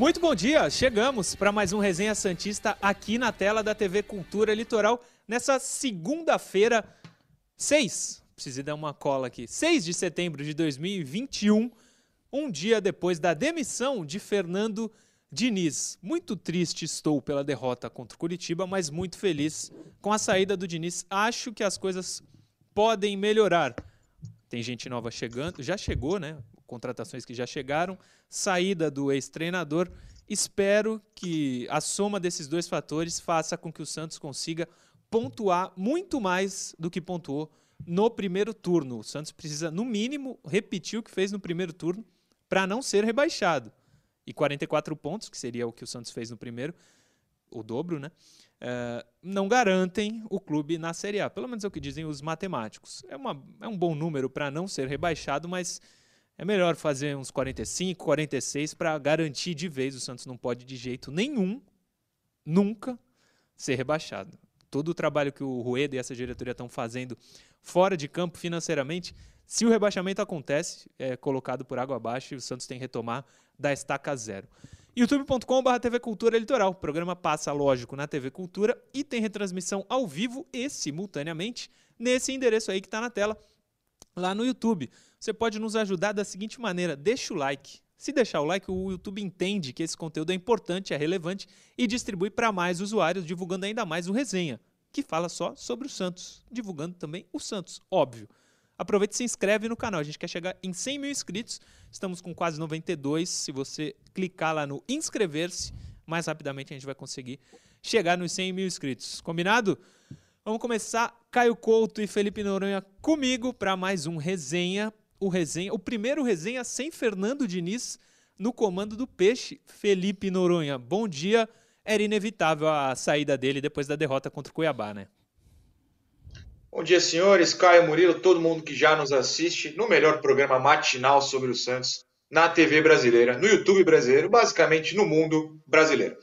Muito bom dia, chegamos para mais um Resenha Santista aqui na tela da TV Cultura Litoral nessa segunda-feira, 6, preciso dar uma cola aqui, 6 de setembro de 2021, um dia depois da demissão de Fernando Diniz. Muito triste estou pela derrota contra o Curitiba, mas muito feliz com a saída do Diniz. Acho que as coisas podem melhorar. Tem gente nova chegando, já chegou, né? Contratações que já chegaram, saída do ex-treinador. Espero que a soma desses dois fatores faça com que o Santos consiga pontuar muito mais do que pontuou no primeiro turno. O Santos precisa, no mínimo, repetir o que fez no primeiro turno para não ser rebaixado. E 44 pontos, que seria o que o Santos fez no primeiro, o dobro, né? uh, não garantem o clube na Série A. Pelo menos é o que dizem os matemáticos. É, uma, é um bom número para não ser rebaixado, mas é melhor fazer uns 45, 46 para garantir de vez. O Santos não pode de jeito nenhum, nunca, ser rebaixado. Todo o trabalho que o Rueda e essa diretoria estão fazendo fora de campo financeiramente, se o rebaixamento acontece, é colocado por água abaixo e o Santos tem que retomar da estaca zero youtube.com.br TV Cultura Litoral. O programa passa, lógico, na TV Cultura e tem retransmissão ao vivo e simultaneamente nesse endereço aí que está na tela, lá no YouTube. Você pode nos ajudar da seguinte maneira: deixa o like. Se deixar o like, o YouTube entende que esse conteúdo é importante, é relevante e distribui para mais usuários, divulgando ainda mais o resenha, que fala só sobre o Santos, divulgando também o Santos, óbvio. Aproveita e se inscreve no canal. A gente quer chegar em 100 mil inscritos. Estamos com quase 92. Se você clicar lá no inscrever-se, mais rapidamente a gente vai conseguir chegar nos 100 mil inscritos. Combinado? Vamos começar. Caio Couto e Felipe Noronha comigo para mais um resenha. O resenha, o primeiro resenha sem Fernando Diniz no comando do Peixe. Felipe Noronha, bom dia. Era inevitável a saída dele depois da derrota contra o Cuiabá, né? Bom dia, senhores. Caio Murilo, todo mundo que já nos assiste no melhor programa matinal sobre o Santos na TV brasileira, no YouTube brasileiro, basicamente no mundo brasileiro.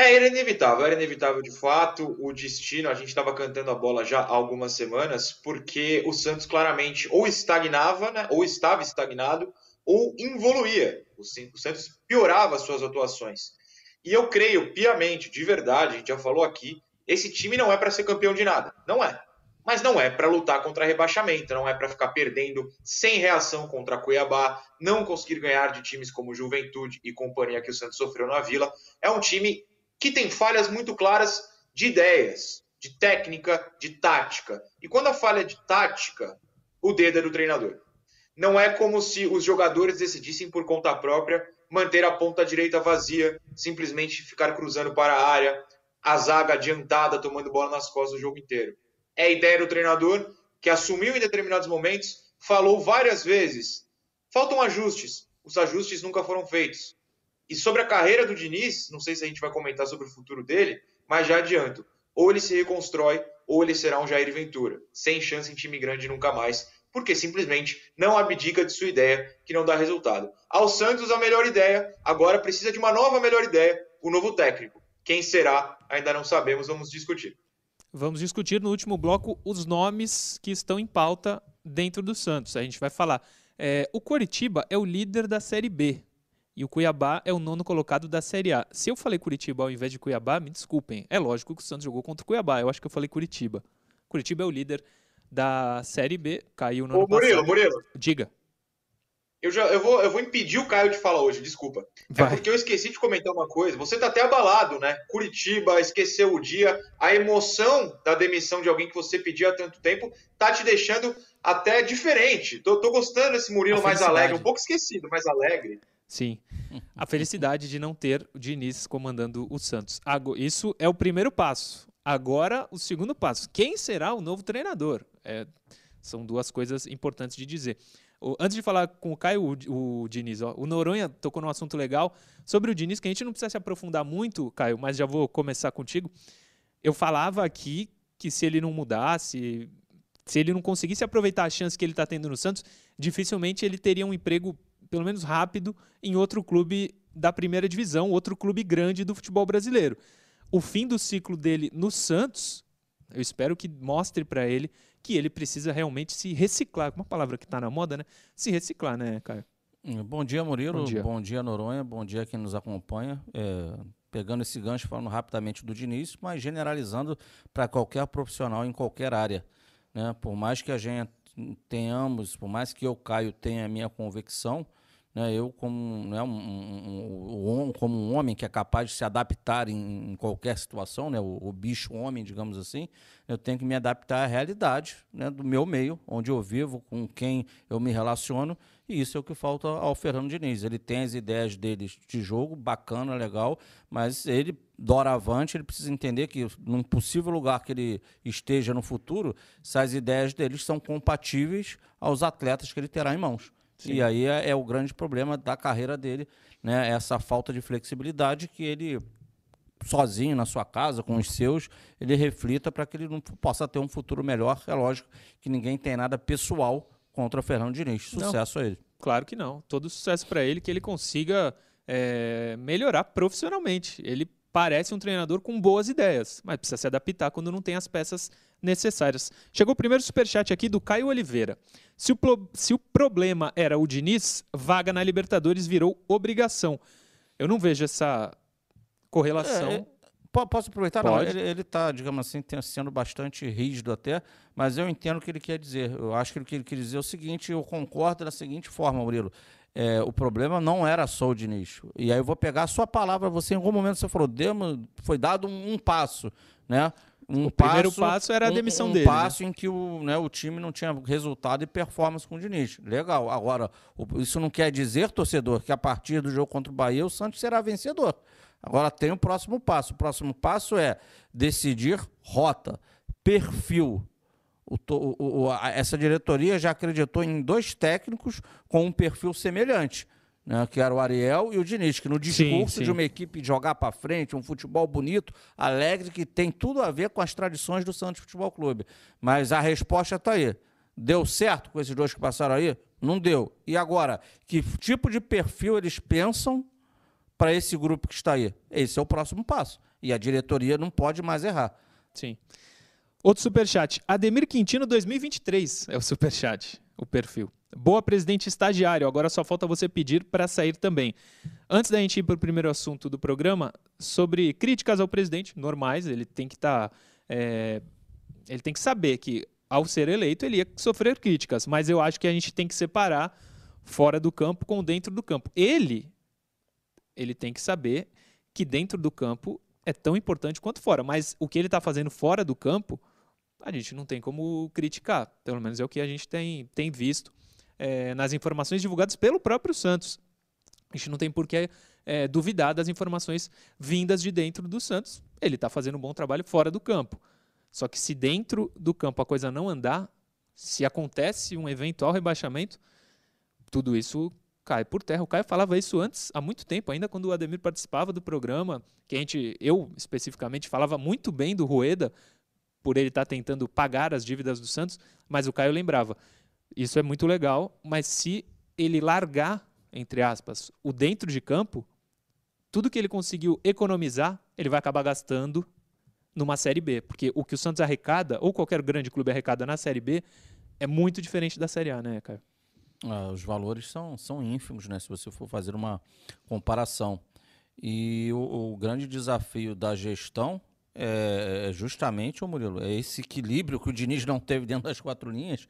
É, era inevitável, era inevitável de fato. O destino, a gente estava cantando a bola já há algumas semanas, porque o Santos claramente ou estagnava, né, ou estava estagnado, ou involuía. O Santos piorava suas atuações. E eu creio piamente, de verdade, a gente já falou aqui, esse time não é para ser campeão de nada. Não é mas não é para lutar contra rebaixamento, não é para ficar perdendo sem reação contra Cuiabá, não conseguir ganhar de times como Juventude e companhia que o Santos sofreu na Vila. É um time que tem falhas muito claras de ideias, de técnica, de tática. E quando a falha é de tática, o dedo é do treinador. Não é como se os jogadores decidissem por conta própria manter a ponta direita vazia, simplesmente ficar cruzando para a área, a zaga adiantada tomando bola nas costas o jogo inteiro é a ideia do treinador que assumiu em determinados momentos, falou várias vezes. Faltam ajustes. Os ajustes nunca foram feitos. E sobre a carreira do Diniz, não sei se a gente vai comentar sobre o futuro dele, mas já adianto. Ou ele se reconstrói, ou ele será um Jair Ventura. Sem chance em time grande nunca mais, porque simplesmente não abdica de sua ideia, que não dá resultado. Ao Santos, a melhor ideia, agora precisa de uma nova melhor ideia, o novo técnico. Quem será, ainda não sabemos, vamos discutir. Vamos discutir no último bloco os nomes que estão em pauta dentro do Santos. A gente vai falar. É, o Coritiba é o líder da Série B e o Cuiabá é o nono colocado da Série A. Se eu falei Curitiba ao invés de Cuiabá, me desculpem. É lógico que o Santos jogou contra o Cuiabá. Eu acho que eu falei Curitiba. Curitiba é o líder da Série B, caiu no Ô, ano Murilo, passado. Murilo. Diga. Eu, já, eu, vou, eu vou impedir o Caio de falar hoje, desculpa. É Vai. É porque eu esqueci de comentar uma coisa. Você tá até abalado, né? Curitiba, esqueceu o dia. A emoção da demissão de alguém que você pediu há tanto tempo tá te deixando até diferente. Tô, tô gostando desse Murilo mais alegre, um pouco esquecido, mais alegre. Sim. A felicidade de não ter o Diniz comandando o Santos. Isso é o primeiro passo. Agora, o segundo passo. Quem será o novo treinador? É, são duas coisas importantes de dizer. Antes de falar com o Caio, o, o Diniz, ó, o Noronha tocou num assunto legal sobre o Diniz, que a gente não precisa se aprofundar muito, Caio, mas já vou começar contigo. Eu falava aqui que se ele não mudasse, se ele não conseguisse aproveitar a chance que ele está tendo no Santos, dificilmente ele teria um emprego, pelo menos rápido, em outro clube da primeira divisão, outro clube grande do futebol brasileiro. O fim do ciclo dele no Santos, eu espero que mostre para ele que ele precisa realmente se reciclar. Uma palavra que está na moda, né? Se reciclar, né, Caio? Bom dia, Murilo. Bom dia, bom dia Noronha. Bom dia quem nos acompanha. É, pegando esse gancho, falando rapidamente do Diniz, mas generalizando para qualquer profissional em qualquer área. Né? Por mais que a gente tenhamos, por mais que eu, Caio, tenha a minha convicção, né, eu como, né, um, um, um, como um homem que é capaz de se adaptar em, em qualquer situação, né, o, o, bicho homem, digamos assim, eu tenho que me adaptar à realidade né, do meu meio, onde eu vivo, com quem eu me relaciono, e isso é o que falta ao Fernando Diniz. Ele tem as ideias dele de jogo, bacana, legal, mas ele, doravante, ele precisa entender que num possível lugar que ele esteja no futuro, essas ideias dele são compatíveis aos atletas que ele terá em mãos. Sim. E aí é, é, o grande problema da carreira dele, né? Essa falta de flexibilidade que ele sozinho na sua casa com os seus, ele reflita para que ele não possa ter um futuro melhor. É lógico que ninguém tem nada pessoal contra o Fernando Diniz. Sucesso não, a ele. Claro que não. Todo sucesso para ele, que ele consiga é, melhorar profissionalmente. Ele parece um treinador com boas ideias, mas precisa se adaptar quando não tem as peças necessárias. Chegou o primeiro superchat aqui do Caio Oliveira. Se o, se o problema era o Diniz, vaga na Libertadores virou obrigação. Eu não vejo essa correlação. É, é Posso aproveitar? Pode. Não, ele está, digamos assim, sendo bastante rígido até, mas eu entendo o que ele quer dizer. Eu acho que ele, que ele quer dizer é o seguinte, eu concordo da seguinte forma, Murilo. É, o problema não era só o Diniz. E aí eu vou pegar a sua palavra, você em algum momento você falou, demos, foi dado um, um passo, né? Um o passo, primeiro passo era a demissão um, um dele. Um passo né? em que o, né, o time não tinha resultado e performance com o Diniz. Legal. Agora, isso não quer dizer, torcedor, que a partir do jogo contra o Bahia o Santos será vencedor. Agora tem o próximo passo. O próximo passo é decidir rota, perfil. O, o, o, essa diretoria já acreditou em dois técnicos com um perfil semelhante. Né, que era o Ariel e o Diniz, que no discurso sim, sim. de uma equipe jogar para frente, um futebol bonito, alegre, que tem tudo a ver com as tradições do Santos Futebol Clube. Mas a resposta está aí. Deu certo com esses dois que passaram aí? Não deu. E agora, que tipo de perfil eles pensam para esse grupo que está aí. Esse é o próximo passo. E a diretoria não pode mais errar. Sim. Outro superchat. Ademir Quintino 2023 é o superchat, o perfil. Boa presidente estagiário, agora só falta você pedir para sair também. Antes da gente ir para o primeiro assunto do programa, sobre críticas ao presidente, normais, ele tem que estar. Tá, é, ele tem que saber que, ao ser eleito, ele ia sofrer críticas, mas eu acho que a gente tem que separar fora do campo com dentro do campo. Ele ele tem que saber que dentro do campo é tão importante quanto fora. Mas o que ele está fazendo fora do campo, a gente não tem como criticar. Pelo menos é o que a gente tem, tem visto é, nas informações divulgadas pelo próprio Santos. A gente não tem por que é, duvidar das informações vindas de dentro do Santos. Ele está fazendo um bom trabalho fora do campo. Só que se dentro do campo a coisa não andar, se acontece um eventual rebaixamento, tudo isso cai por terra. O Caio falava isso antes, há muito tempo, ainda quando o Ademir participava do programa, que a gente, eu especificamente, falava muito bem do Rueda, por ele estar tá tentando pagar as dívidas do Santos, mas o Caio lembrava, isso é muito legal, mas se ele largar, entre aspas, o dentro de campo, tudo que ele conseguiu economizar, ele vai acabar gastando numa Série B, porque o que o Santos arrecada, ou qualquer grande clube arrecada na Série B, é muito diferente da Série A, né, Caio? Ah, os valores são, são ínfimos, né? Se você for fazer uma comparação. E o, o grande desafio da gestão é, é justamente, o Murilo, é esse equilíbrio que o Diniz não teve dentro das quatro linhas,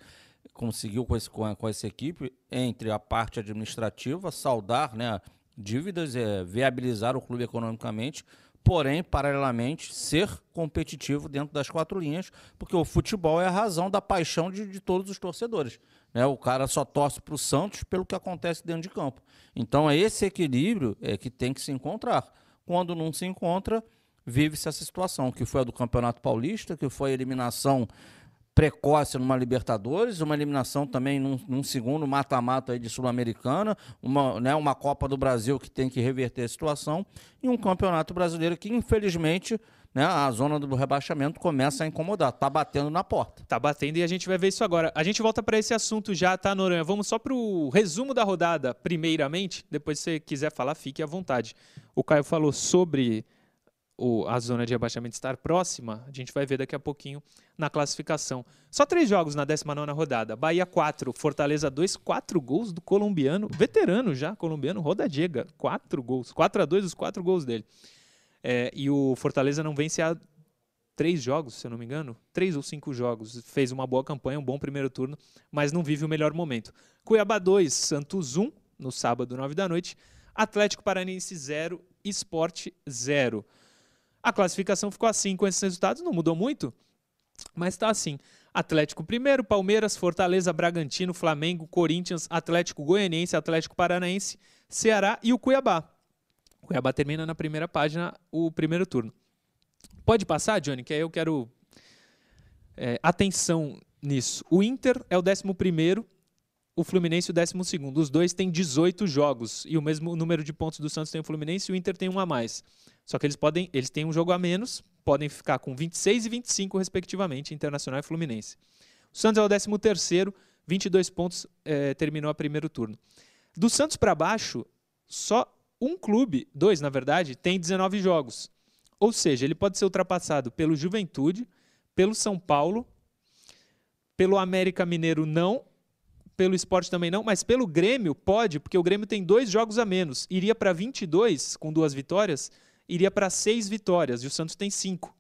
conseguiu com, esse, com, com essa equipe, entre a parte administrativa, saldar né, dívidas, é, viabilizar o clube economicamente, porém, paralelamente, ser competitivo dentro das quatro linhas, porque o futebol é a razão da paixão de, de todos os torcedores. Né? O cara só torce para o Santos pelo que acontece dentro de campo. Então é esse equilíbrio é que tem que se encontrar. Quando não se encontra, vive-se essa situação, que foi a do Campeonato Paulista, que foi a eliminação precoce numa Libertadores, uma eliminação também num, num segundo mata-mata de Sul-Americana, uma, né, uma Copa do Brasil que tem que reverter a situação, e um Campeonato Brasileiro que, infelizmente, né, a zona do rebaixamento começa a incomodar, tá batendo na porta. Tá batendo e a gente vai ver isso agora. A gente volta para esse assunto já, tá, Noronha? Vamos só para o resumo da rodada, primeiramente. Depois, se você quiser falar, fique à vontade. O Caio falou sobre o, a zona de rebaixamento estar próxima, a gente vai ver daqui a pouquinho na classificação. Só três jogos na 19 rodada. Bahia 4, Fortaleza 2, quatro gols do colombiano, veterano já, colombiano, Rodadiega. Quatro gols. 4 a 2 os quatro gols dele. É, e o Fortaleza não vence há três jogos, se eu não me engano. Três ou cinco jogos. Fez uma boa campanha, um bom primeiro turno, mas não vive o melhor momento. Cuiabá 2, Santos 1, no sábado, 9 da noite. Atlético Paranaense 0, Esporte 0. A classificação ficou assim com esses resultados, não mudou muito, mas está assim. Atlético primeiro, Palmeiras, Fortaleza, Bragantino, Flamengo, Corinthians, Atlético Goianiense, Atlético Paranaense, Ceará e o Cuiabá. O Cuiabá termina na primeira página o primeiro turno. Pode passar, Johnny, que aí eu quero é, atenção nisso. O Inter é o décimo primeiro, o Fluminense o décimo segundo. Os dois têm 18 jogos e o mesmo número de pontos do Santos tem o Fluminense e o Inter tem um a mais. Só que eles podem, eles têm um jogo a menos, podem ficar com 26 e 25 respectivamente, Internacional e Fluminense. O Santos é o 13 terceiro, 22 pontos, é, terminou a primeiro turno. Do Santos para baixo, só um clube, dois na verdade, tem 19 jogos. Ou seja, ele pode ser ultrapassado pelo Juventude, pelo São Paulo, pelo América Mineiro não, pelo esporte também não, mas pelo Grêmio pode, porque o Grêmio tem dois jogos a menos. Iria para 22 com duas vitórias iria para seis vitórias e o Santos tem cinco.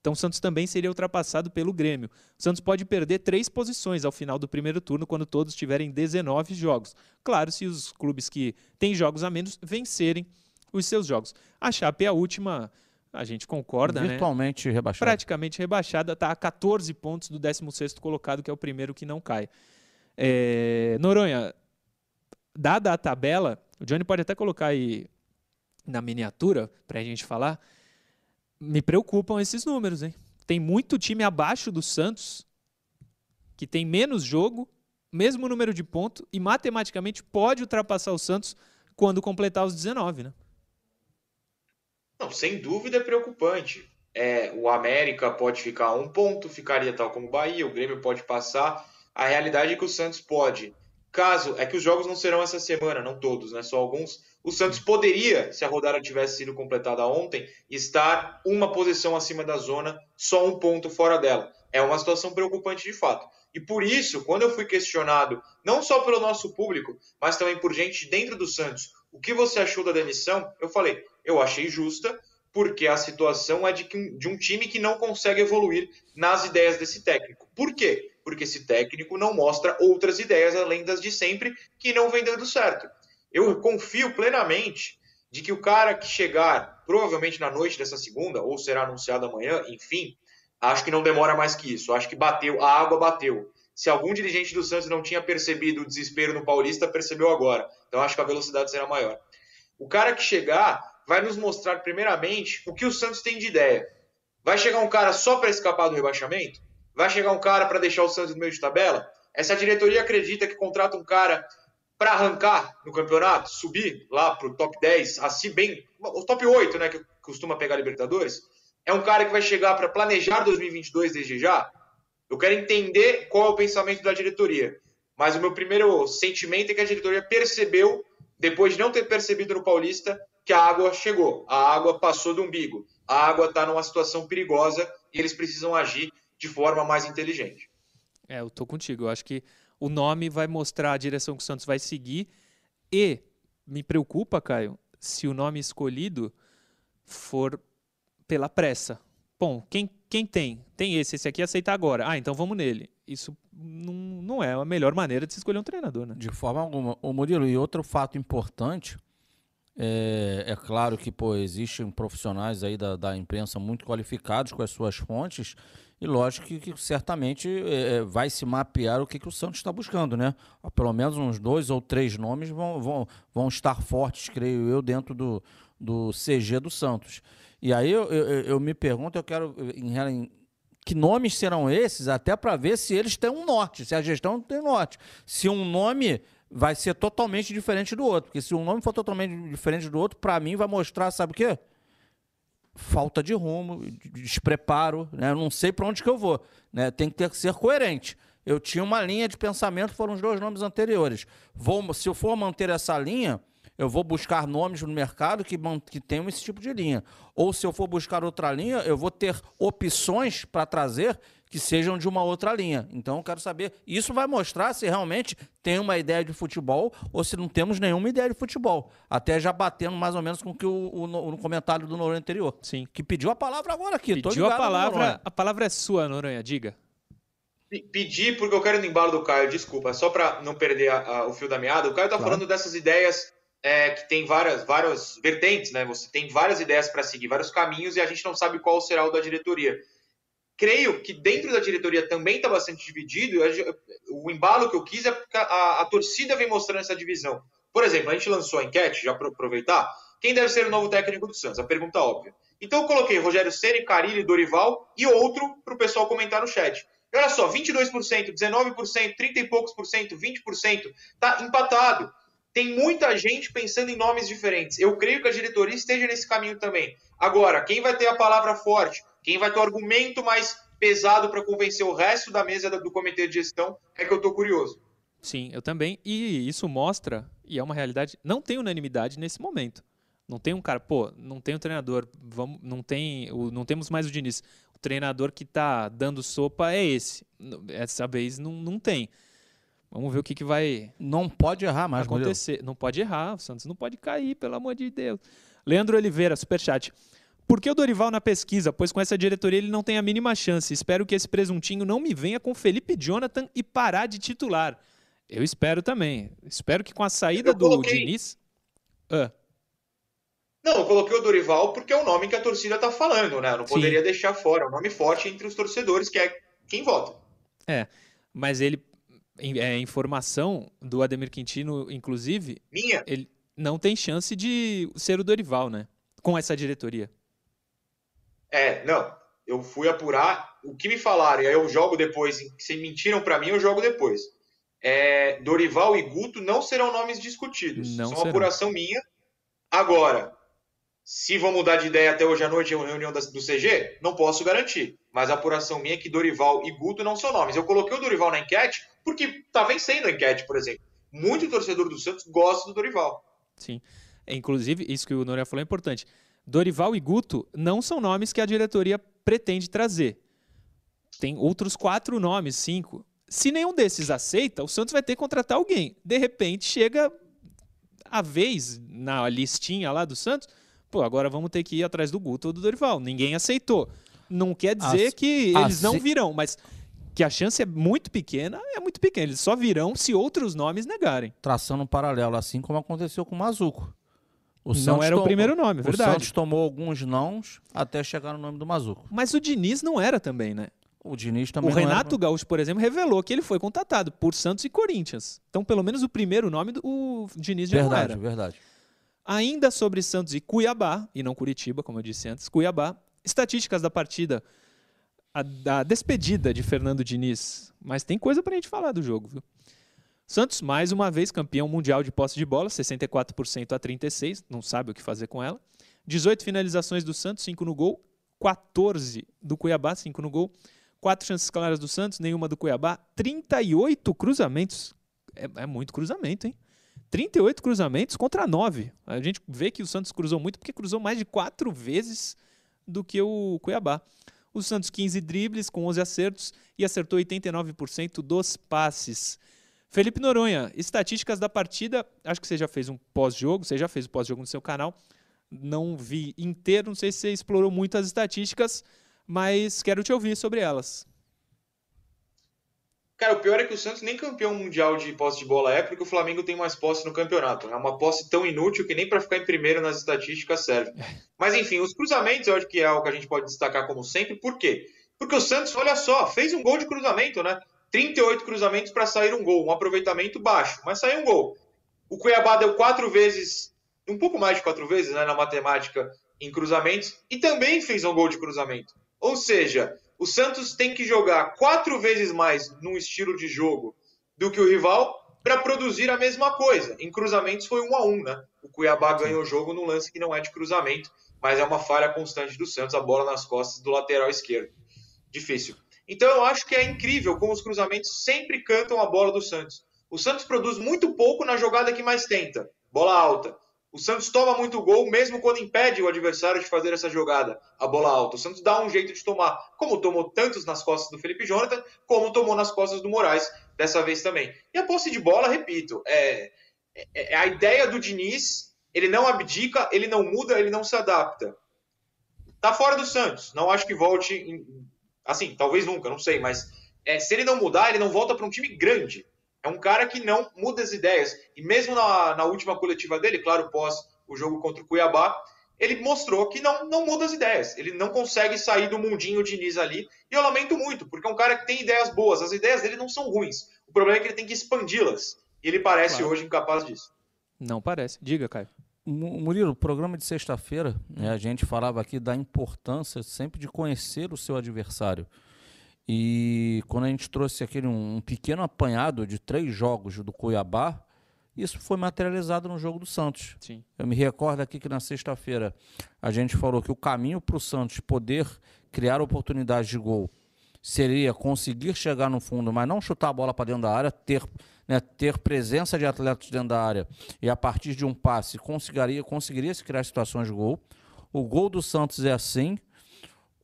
Então o Santos também seria ultrapassado pelo Grêmio. O Santos pode perder três posições ao final do primeiro turno, quando todos tiverem 19 jogos. Claro, se os clubes que têm jogos a menos vencerem os seus jogos. A Chape é a última, a gente concorda, né? Virtualmente né? rebaixada. Praticamente rebaixada, está a 14 pontos do 16º colocado, que é o primeiro que não cai. É... Noronha, dada a tabela, o Johnny pode até colocar aí na miniatura, para a gente falar, me preocupam esses números, hein? Tem muito time abaixo do Santos que tem menos jogo, mesmo número de pontos, e matematicamente pode ultrapassar o Santos quando completar os 19, né? Não, sem dúvida é preocupante. É, o América pode ficar um ponto, ficaria tal como o Bahia, o Grêmio pode passar. A realidade é que o Santos pode. Caso é que os jogos não serão essa semana, não todos, né? Só alguns o Santos poderia, se a rodada tivesse sido completada ontem, estar uma posição acima da zona, só um ponto fora dela. É uma situação preocupante de fato. E por isso, quando eu fui questionado, não só pelo nosso público, mas também por gente dentro do Santos, o que você achou da demissão? Eu falei, eu achei justa, porque a situação é de, de um time que não consegue evoluir nas ideias desse técnico. Por quê? Porque esse técnico não mostra outras ideias além das de sempre que não vem dando certo. Eu confio plenamente de que o cara que chegar, provavelmente na noite dessa segunda, ou será anunciado amanhã, enfim, acho que não demora mais que isso. Acho que bateu, a água bateu. Se algum dirigente do Santos não tinha percebido o desespero no Paulista, percebeu agora. Então acho que a velocidade será maior. O cara que chegar vai nos mostrar, primeiramente, o que o Santos tem de ideia. Vai chegar um cara só para escapar do rebaixamento? Vai chegar um cara para deixar o Santos no meio de tabela? Essa diretoria acredita que contrata um cara para arrancar no campeonato, subir lá para o top 10, assim bem, o top 8, né, que costuma pegar Libertadores, é um cara que vai chegar para planejar 2022 desde já. Eu quero entender qual é o pensamento da diretoria. Mas o meu primeiro sentimento é que a diretoria percebeu, depois de não ter percebido no Paulista, que a água chegou, a água passou do umbigo, a água está numa situação perigosa e eles precisam agir de forma mais inteligente. É, eu tô contigo. Eu acho que o nome vai mostrar a direção que o Santos vai seguir e me preocupa, Caio, se o nome escolhido for pela pressa. Bom, quem, quem tem? Tem esse, esse aqui aceita agora. Ah, então vamos nele. Isso não, não é a melhor maneira de se escolher um treinador, né? De forma alguma. O Murilo, e outro fato importante, é, é claro que pô, existem profissionais aí da, da imprensa muito qualificados com as suas fontes e lógico que, que certamente é, é, vai se mapear o que, que o Santos está buscando, né? Pelo menos uns dois ou três nomes vão, vão, vão estar fortes, creio eu, dentro do, do CG do Santos. E aí eu, eu, eu me pergunto, eu quero. Em, em, que nomes serão esses, até para ver se eles têm um norte, se a gestão tem norte. Se um nome vai ser totalmente diferente do outro. Porque se um nome for totalmente diferente do outro, para mim vai mostrar, sabe o quê? falta de rumo, despreparo, né? Eu não sei para onde que eu vou, né? Tem que ter que ser coerente. Eu tinha uma linha de pensamento, foram os dois nomes anteriores. Vou, se eu for manter essa linha, eu vou buscar nomes no mercado que, que tenham esse tipo de linha. Ou se eu for buscar outra linha, eu vou ter opções para trazer que sejam de uma outra linha. Então eu quero saber, isso vai mostrar se realmente tem uma ideia de futebol ou se não temos nenhuma ideia de futebol. Até já batendo mais ou menos com que o, o, o comentário do Noronha anterior. Sim. Que pediu a palavra agora aqui. Pediu a palavra, a palavra é sua, Noronha, diga. Pedir porque eu quero ir no embalo do Caio, desculpa, só para não perder a, a, o fio da meada. O Caio tá claro. falando dessas ideias é, que tem várias, várias vertentes, né? Você tem várias ideias para seguir, vários caminhos e a gente não sabe qual será o da diretoria creio que dentro da diretoria também está bastante dividido. O embalo que eu quis é porque a, a, torcida vem mostrando essa divisão. Por exemplo, a gente lançou a enquete, já para aproveitar, quem deve ser o novo técnico do Santos? A pergunta óbvia. Então eu coloquei Rogério Ceni, Carilli, Dorival e outro para o pessoal comentar no chat. E olha só, 22%, 19%, 30 e poucos por cento, 20%, tá empatado. Tem muita gente pensando em nomes diferentes. Eu creio que a diretoria esteja nesse caminho também. Agora, quem vai ter a palavra forte? Quem vai ter o argumento mais pesado para convencer o resto da mesa do comitê de gestão é que eu estou curioso. Sim, eu também. E isso mostra, e é uma realidade, não tem unanimidade nesse momento. Não tem um cara, pô, não tem um treinador, vamos, não tem, não temos mais o Diniz. O treinador que está dando sopa é esse. Essa vez não, não tem. Vamos ver o que, que vai. Não pode errar mais, acontecer. Não pode errar. O Santos não pode cair, pelo amor de Deus. Leandro Oliveira, superchat. Por que o Dorival na pesquisa? Pois com essa diretoria ele não tem a mínima chance. Espero que esse presuntinho não me venha com Felipe Jonathan e parar de titular. Eu espero também. Espero que com a saída eu do coloquei... Diniz. Ah. Não, eu coloquei o Dorival porque é o nome que a torcida está falando, né? Eu não poderia Sim. deixar fora. É um nome forte entre os torcedores, que é quem vota. É, mas ele. É, informação do Ademir Quintino, inclusive. Minha? Ele não tem chance de ser o Dorival, né? Com essa diretoria. É, não. Eu fui apurar o que me falaram, e aí eu jogo depois. Se mentiram para mim, eu jogo depois. É, Dorival e Guto não serão nomes discutidos. Não São serão. apuração minha. Agora, se vão mudar de ideia até hoje à noite em uma reunião do CG, não posso garantir. Mas a apuração minha é que Dorival e Guto não são nomes. Eu coloquei o Dorival na enquete porque tá vencendo a enquete, por exemplo. Muito torcedor do Santos gosta do Dorival. Sim. Inclusive, isso que o Noria falou é importante. Dorival e Guto não são nomes que a diretoria pretende trazer. Tem outros quatro nomes, cinco. Se nenhum desses aceita, o Santos vai ter que contratar alguém. De repente chega a vez na listinha lá do Santos, pô, agora vamos ter que ir atrás do Guto ou do Dorival. Ninguém aceitou. Não quer dizer As, que eles não virão, mas que a chance é muito pequena, é muito pequena. Eles só virão se outros nomes negarem. Traçando um paralelo, assim como aconteceu com o Mazuco. O não era o primeiro nome, é verdade. O Santos tomou alguns nãos até chegar no nome do Mazuco. Mas o Diniz não era também, né? O Diniz também O Renato era... Gaúcho, por exemplo, revelou que ele foi contatado por Santos e Corinthians. Então, pelo menos o primeiro nome, o Diniz já verdade, não era. Verdade, Ainda sobre Santos e Cuiabá, e não Curitiba, como eu disse antes, Cuiabá, estatísticas da partida, a, da despedida de Fernando Diniz. Mas tem coisa pra gente falar do jogo, viu? Santos, mais uma vez, campeão mundial de posse de bola, 64% a 36%, não sabe o que fazer com ela. 18 finalizações do Santos, 5 no gol. 14 do Cuiabá, 5 no gol. 4 chances claras do Santos, nenhuma do Cuiabá. 38 cruzamentos. É, é muito cruzamento, hein? 38 cruzamentos contra 9. A gente vê que o Santos cruzou muito porque cruzou mais de 4 vezes do que o Cuiabá. O Santos 15 dribles com 11 acertos e acertou 89% dos passes. Felipe Noronha, estatísticas da partida. Acho que você já fez um pós-jogo, você já fez o pós-jogo no seu canal. Não vi inteiro, não sei se você explorou muito as estatísticas, mas quero te ouvir sobre elas. Cara, o pior é que o Santos nem campeão mundial de posse de bola é, porque o Flamengo tem mais posse no campeonato. É uma posse tão inútil que nem para ficar em primeiro nas estatísticas serve. Mas enfim, os cruzamentos eu acho que é algo que a gente pode destacar como sempre. Por quê? Porque o Santos, olha só, fez um gol de cruzamento, né? 38 cruzamentos para sair um gol, um aproveitamento baixo, mas saiu um gol. O Cuiabá deu quatro vezes, um pouco mais de quatro vezes né, na matemática, em cruzamentos, e também fez um gol de cruzamento. Ou seja, o Santos tem que jogar quatro vezes mais num estilo de jogo do que o rival para produzir a mesma coisa. Em cruzamentos foi um a um, né? O Cuiabá ganhou o jogo num lance que não é de cruzamento, mas é uma falha constante do Santos, a bola nas costas do lateral esquerdo. Difícil. Então eu acho que é incrível como os cruzamentos sempre cantam a bola do Santos. O Santos produz muito pouco na jogada que mais tenta, bola alta. O Santos toma muito gol, mesmo quando impede o adversário de fazer essa jogada, a bola alta. O Santos dá um jeito de tomar, como tomou tantos nas costas do Felipe Jonathan, como tomou nas costas do Moraes dessa vez também. E a posse de bola, repito, é, é, é a ideia do Diniz, ele não abdica, ele não muda, ele não se adapta. Tá fora do Santos, não acho que volte, em, assim, talvez nunca, não sei, mas é, se ele não mudar, ele não volta para um time grande. É um cara que não muda as ideias. E mesmo na, na última coletiva dele, claro, pós o jogo contra o Cuiabá, ele mostrou que não, não muda as ideias. Ele não consegue sair do mundinho Diniz ali. E eu lamento muito, porque é um cara que tem ideias boas. As ideias dele não são ruins. O problema é que ele tem que expandi-las. E ele parece claro. hoje incapaz disso. Não parece. Diga, Caio. Murilo, o programa de sexta-feira, né, a gente falava aqui da importância sempre de conhecer o seu adversário. E quando a gente trouxe aquele um, um pequeno apanhado de três jogos do Cuiabá, isso foi materializado no jogo do Santos. Sim. Eu me recordo aqui que na sexta-feira a gente falou que o caminho para o Santos poder criar oportunidades de gol seria conseguir chegar no fundo, mas não chutar a bola para dentro da área, ter, né, ter presença de atletas dentro da área e a partir de um passe conseguiria, conseguiria se criar situações de gol. O gol do Santos é assim.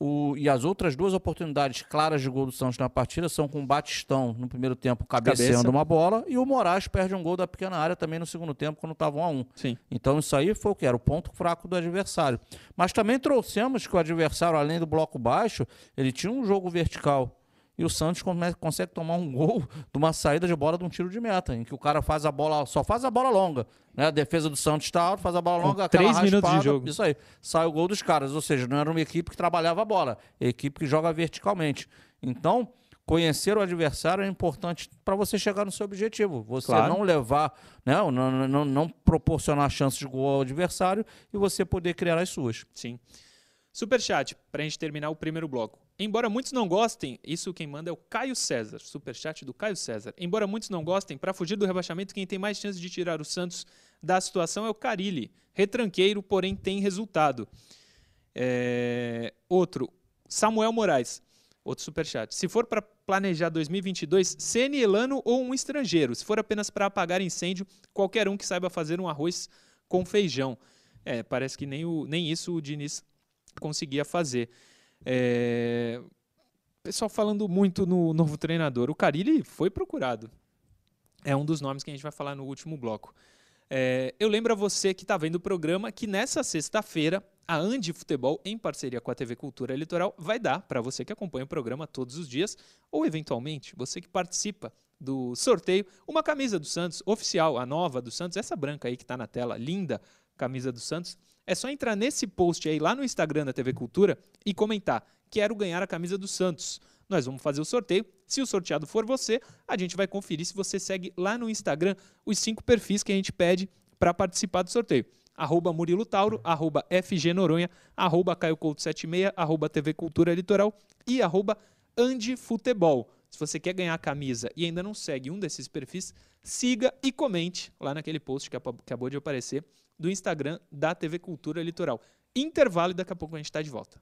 O, e as outras duas oportunidades claras de gol do Santos na partida são com o Batistão no primeiro tempo cabeceando Cabeça. uma bola e o Moraes perde um gol da pequena área também no segundo tempo quando estava 1 a 1. Sim. Então isso aí foi o que era o ponto fraco do adversário. Mas também trouxemos que o adversário além do bloco baixo, ele tinha um jogo vertical e o Santos consegue tomar um gol de uma saída de bola de um tiro de meta, em que o cara faz a bola, só faz a bola longa. Né? A defesa do Santos está alto, faz a bola longa, Com três minutos de jogo. Isso aí. Sai o gol dos caras. Ou seja, não era uma equipe que trabalhava a bola, é equipe que joga verticalmente. Então, conhecer o adversário é importante para você chegar no seu objetivo. Você claro. não levar, né, não, não, não proporcionar chances de gol ao adversário e você poder criar as suas. Sim. Superchat, para a gente terminar o primeiro bloco. Embora muitos não gostem, isso quem manda é o Caio César, superchat do Caio César. Embora muitos não gostem, para fugir do rebaixamento, quem tem mais chance de tirar o Santos da situação é o Carilli. Retranqueiro, porém tem resultado. É... Outro, Samuel Moraes, outro superchat. Se for para planejar 2022, Ceni, Elano ou um estrangeiro. Se for apenas para apagar incêndio, qualquer um que saiba fazer um arroz com feijão. É, parece que nem, o, nem isso o Diniz conseguia fazer. É... Pessoal falando muito no novo treinador. O Carilli foi procurado. É um dos nomes que a gente vai falar no último bloco. É... Eu lembro a você que está vendo o programa que nessa sexta-feira a Andi Futebol, em parceria com a TV Cultura Litoral, vai dar para você que acompanha o programa todos os dias, ou eventualmente você que participa do sorteio, uma camisa do Santos oficial, a nova do Santos, essa branca aí que está na tela, linda camisa do Santos. É só entrar nesse post aí lá no Instagram da TV Cultura e comentar: quero ganhar a camisa do Santos. Nós vamos fazer o sorteio. Se o sorteado for você, a gente vai conferir se você segue lá no Instagram os cinco perfis que a gente pede para participar do sorteio. Arroba Murilo Tauro, arroba FG Noronha, arroba Caio Couto 76, arroba TV Cultura Litoral e arroba Futebol. Se você quer ganhar a camisa e ainda não segue um desses perfis, siga e comente lá naquele post que acabou de aparecer do Instagram da TV Cultura Litoral. Intervalo e daqui a pouco a gente está de volta.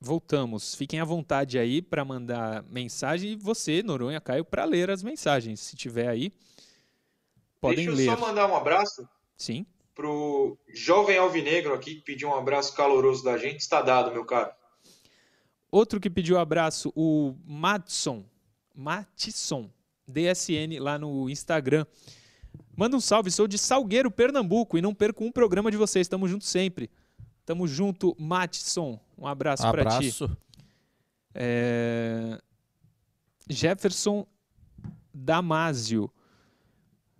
Voltamos. Fiquem à vontade aí para mandar mensagem e você, Noronha Caio, para ler as mensagens. Se tiver aí, podem Deixa ler. Deixa eu só mandar um abraço. Sim. Pro jovem alvinegro aqui que pediu um abraço caloroso da gente. Está dado, meu caro. Outro que pediu abraço, o Madson. Matisson, DSN, lá no Instagram. Manda um salve, sou de Salgueiro, Pernambuco, e não perco um programa de vocês. Tamo junto sempre. Tamo junto, Matisson. Um abraço, abraço. para ti. Abraço. É... Jefferson Damásio.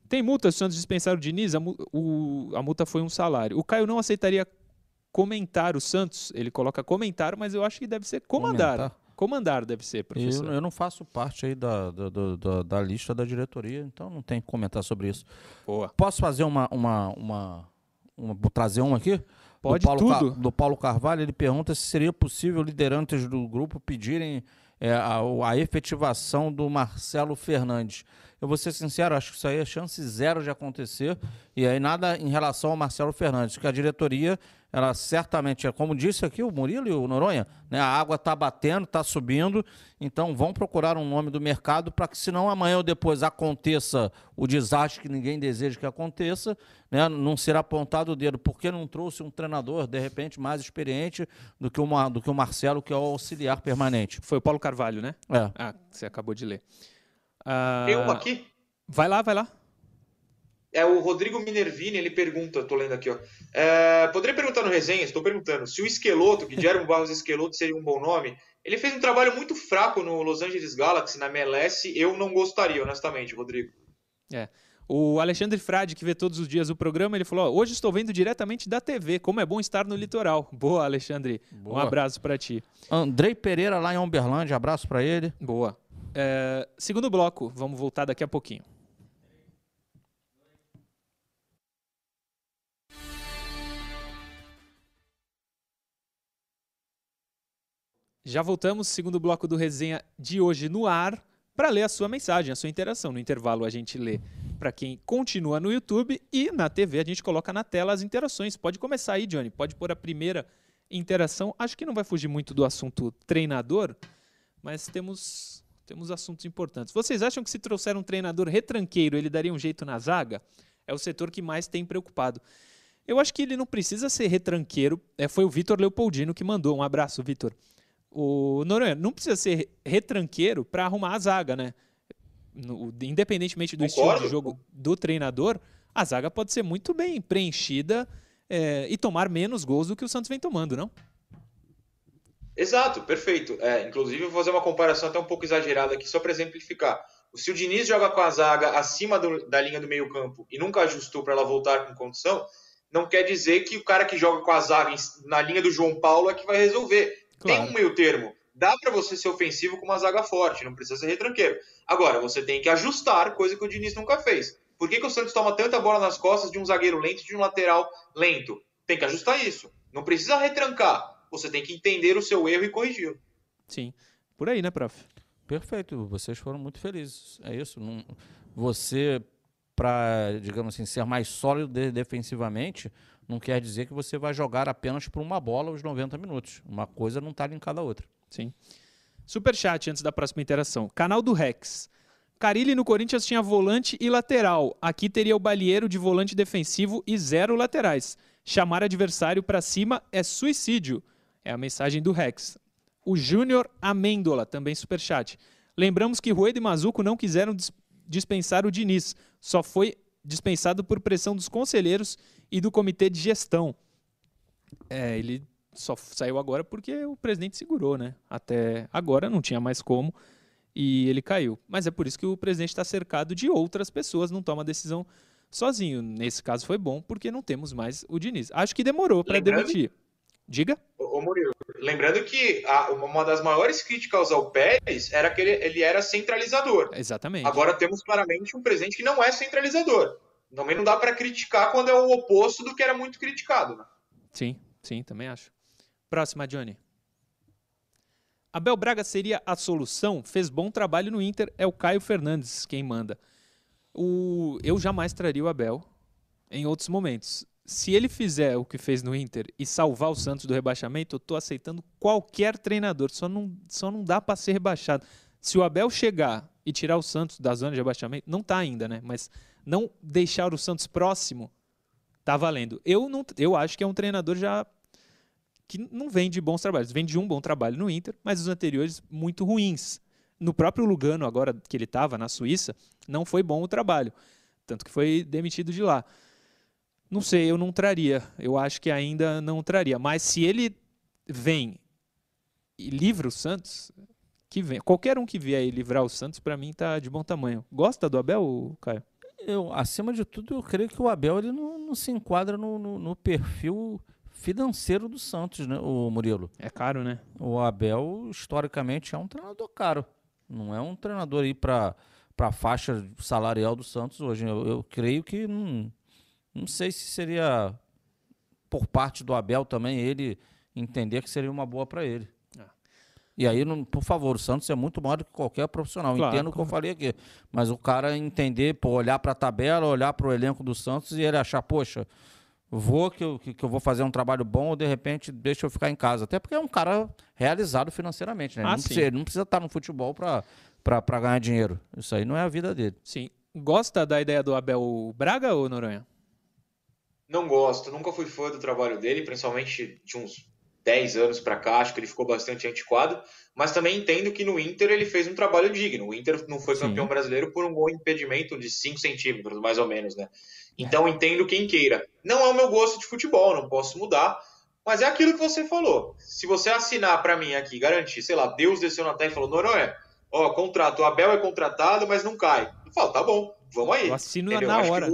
Tem multa se o Santos dispensar o Diniz? A, o, a multa foi um salário. O Caio não aceitaria comentar o Santos. Ele coloca comentário, mas eu acho que deve ser comandar. Comentar. Comandar deve ser, professor. Eu, eu não faço parte aí da, da, da, da, lista da diretoria, então não tem que comentar sobre isso. Boa. Posso fazer uma, uma, uma, uma trazer um aqui? Pode do Paulo, tudo. do Paulo Carvalho, ele pergunta se seria possível liderantes do grupo pedirem é, a, a efetivação do Marcelo Fernandes. eu vou ser sincero, acho que isso aí é chance zero de acontecer. E aí nada em relação ao Marcelo Fernandes, que a diretoria ela certamente, é como disse aqui o Murilo e o Noronha, né, a água está batendo, está subindo, então vão procurar um nome do mercado para que, senão amanhã ou depois aconteça o desastre que ninguém deseja que aconteça, né, não será apontado o dedo, porque não trouxe um treinador, de repente, mais experiente do que, uma, do que o Marcelo, que é o auxiliar permanente. Foi o Paulo Carvalho, né? É. Ah, você acabou de ler. Uh... Tem uma aqui? Vai lá, vai lá. É o Rodrigo Minervini, ele pergunta, tô lendo aqui, ó. É, poderia perguntar no resenha, estou perguntando, se o Esqueloto, Guilherme Barros Esqueloto seria um bom nome. Ele fez um trabalho muito fraco no Los Angeles Galaxy, na MLS. Eu não gostaria, honestamente, Rodrigo. É. O Alexandre Frade, que vê todos os dias o programa, ele falou: Hoje estou vendo diretamente da TV. Como é bom estar no litoral. Boa, Alexandre. Boa. Um abraço para ti. Andrei Pereira, lá em Umberlândia, abraço para ele. Boa. É, segundo bloco, vamos voltar daqui a pouquinho. Já voltamos, segundo bloco do resenha de hoje no ar, para ler a sua mensagem, a sua interação. No intervalo a gente lê para quem continua no YouTube e na TV a gente coloca na tela as interações. Pode começar aí, Johnny. Pode pôr a primeira interação. Acho que não vai fugir muito do assunto treinador, mas temos temos assuntos importantes. Vocês acham que se trouxer um treinador retranqueiro, ele daria um jeito na zaga? É o setor que mais tem preocupado. Eu acho que ele não precisa ser retranqueiro. É, foi o Vitor Leopoldino que mandou. Um abraço, Vitor o Noronha não precisa ser retranqueiro para arrumar a zaga, né? No, independentemente do Concordo. estilo de jogo do treinador, a zaga pode ser muito bem preenchida é, e tomar menos gols do que o Santos vem tomando, não? Exato, perfeito. É, inclusive, vou fazer uma comparação até um pouco exagerada aqui, só para exemplificar. Se o Diniz joga com a zaga acima do, da linha do meio-campo e nunca ajustou para ela voltar com condição, não quer dizer que o cara que joga com a zaga na linha do João Paulo é que vai resolver. Claro. Tem um meio termo. Dá para você ser ofensivo com uma zaga forte, não precisa ser retranqueiro. Agora, você tem que ajustar, coisa que o Diniz nunca fez. Por que, que o Santos toma tanta bola nas costas de um zagueiro lento e de um lateral lento? Tem que ajustar isso. Não precisa retrancar. Você tem que entender o seu erro e corrigi-lo. Sim. Por aí, né, prof? Perfeito. Vocês foram muito felizes. É isso. Não... Você, para, digamos assim, ser mais sólido defensivamente, não quer dizer que você vai jogar apenas por uma bola os 90 minutos. Uma coisa não está linkada à outra. Sim. Superchat antes da próxima interação. Canal do Rex. Carilli no Corinthians tinha volante e lateral. Aqui teria o Balieiro de volante defensivo e zero laterais. Chamar adversário para cima é suicídio. É a mensagem do Rex. O Júnior Amêndola, também superchat. Lembramos que Rueda e Mazuco não quiseram dispensar o Diniz. Só foi dispensado por pressão dos conselheiros e do comitê de gestão. É, ele só saiu agora porque o presidente segurou, né? Até agora não tinha mais como e ele caiu. Mas é por isso que o presidente está cercado de outras pessoas, não toma decisão sozinho. Nesse caso foi bom porque não temos mais o Diniz. Acho que demorou para demitir. Diga. Ô, Murilo, lembrando que a, uma das maiores críticas ao Pérez era que ele, ele era centralizador. Exatamente. Agora temos claramente um presidente que não é centralizador. Também não dá para criticar quando é o oposto do que era muito criticado. Né? Sim, sim, também acho. Próxima, Johnny. Abel Braga seria a solução? Fez bom trabalho no Inter, é o Caio Fernandes quem manda. O... Eu jamais traria o Abel em outros momentos. Se ele fizer o que fez no Inter e salvar o Santos do rebaixamento, eu estou aceitando qualquer treinador. Só não, só não dá para ser rebaixado. Se o Abel chegar e tirar o Santos da zona de rebaixamento, não está ainda, né? Mas não deixar o Santos próximo, tá valendo. Eu não, eu acho que é um treinador já que não vem de bons trabalhos. Vem de um bom trabalho no Inter, mas os anteriores muito ruins. No próprio Lugano, agora que ele estava na Suíça, não foi bom o trabalho. Tanto que foi demitido de lá. Não sei, eu não traria. Eu acho que ainda não traria. Mas se ele vem e livra o Santos, que vem. Qualquer um que vier e livrar o Santos, para mim, tá de bom tamanho. Gosta do Abel, Caio? eu, acima de tudo, eu creio que o Abel ele não, não se enquadra no, no, no, perfil financeiro do Santos, né, o Murilo? É caro, né? O Abel, historicamente, é um treinador caro. Não é um treinador aí para a faixa salarial do Santos hoje. Eu, eu creio que não, não sei se seria por parte do Abel também ele entender que seria uma boa para ele. E aí, não, por favor, o Santos é muito maior do que qualquer profissional. Claro, Entendo o que eu falei aqui. Mas o cara entender, pô, olhar para a tabela, olhar para o elenco do Santos e ele achar, poxa, vou que eu, que eu vou fazer um trabalho bom ou de repente deixa eu ficar em casa. Até porque é um cara realizado financeiramente, né? Ah, não, precisa, ele não precisa estar no futebol para ganhar dinheiro. Isso aí não é a vida dele. Sim. Gosta da ideia do Abel Braga ou Noronha? Não gosto, nunca fui fã do trabalho dele, principalmente de uns 10 anos para cá, acho que ele ficou bastante antiquado, mas também entendo que no Inter ele fez um trabalho digno. O Inter não foi campeão Sim. brasileiro por um bom impedimento de 5 centímetros, mais ou menos, né? Então entendo quem queira. Não é o meu gosto de futebol, não posso mudar, mas é aquilo que você falou. Se você assinar para mim aqui, garantir, sei lá, Deus desceu na terra e falou, Noronha, ó, contrato, o Abel é contratado, mas não cai. Eu falo, tá bom, vamos aí. Eu assino Entendeu? na hora.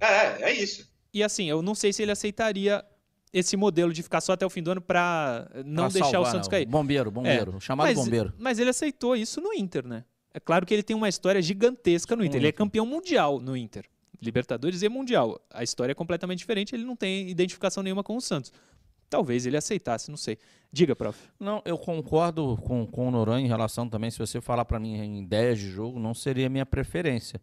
É, é isso. E assim, eu não sei se ele aceitaria esse modelo de ficar só até o fim do ano para não pra deixar salvar, o Santos não. cair. Bombeiro, bombeiro, é. chamado mas, bombeiro. Mas ele aceitou isso no Inter, né? É claro que ele tem uma história gigantesca no Inter. Ele é campeão mundial no Inter. Libertadores e Mundial. A história é completamente diferente, ele não tem identificação nenhuma com o Santos. Talvez ele aceitasse, não sei. Diga, prof. Não, eu concordo com, com o Noran em relação também, se você falar para mim em ideias de jogo, não seria minha preferência.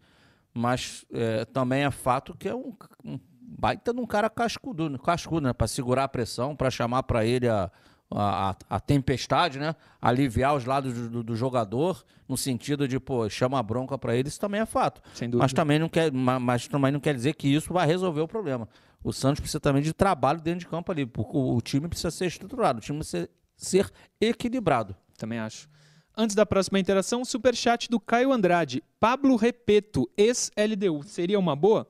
Mas é, também é fato que é um, um baita de um cara cascudo, cascudo né? Para segurar a pressão, para chamar para ele a, a, a, tempestade, né? Aliviar os lados do, do, do, jogador, no sentido de, pô, chama a bronca para ele, isso também é fato. Mas também, não quer, mas também não quer dizer que isso vai resolver o problema. O Santos precisa também de trabalho dentro de campo ali, porque o, o time precisa ser estruturado, o time precisa ser equilibrado. Também acho. Antes da próxima interação, superchat do Caio Andrade. Pablo Repeto, ex-LDU. Seria uma boa?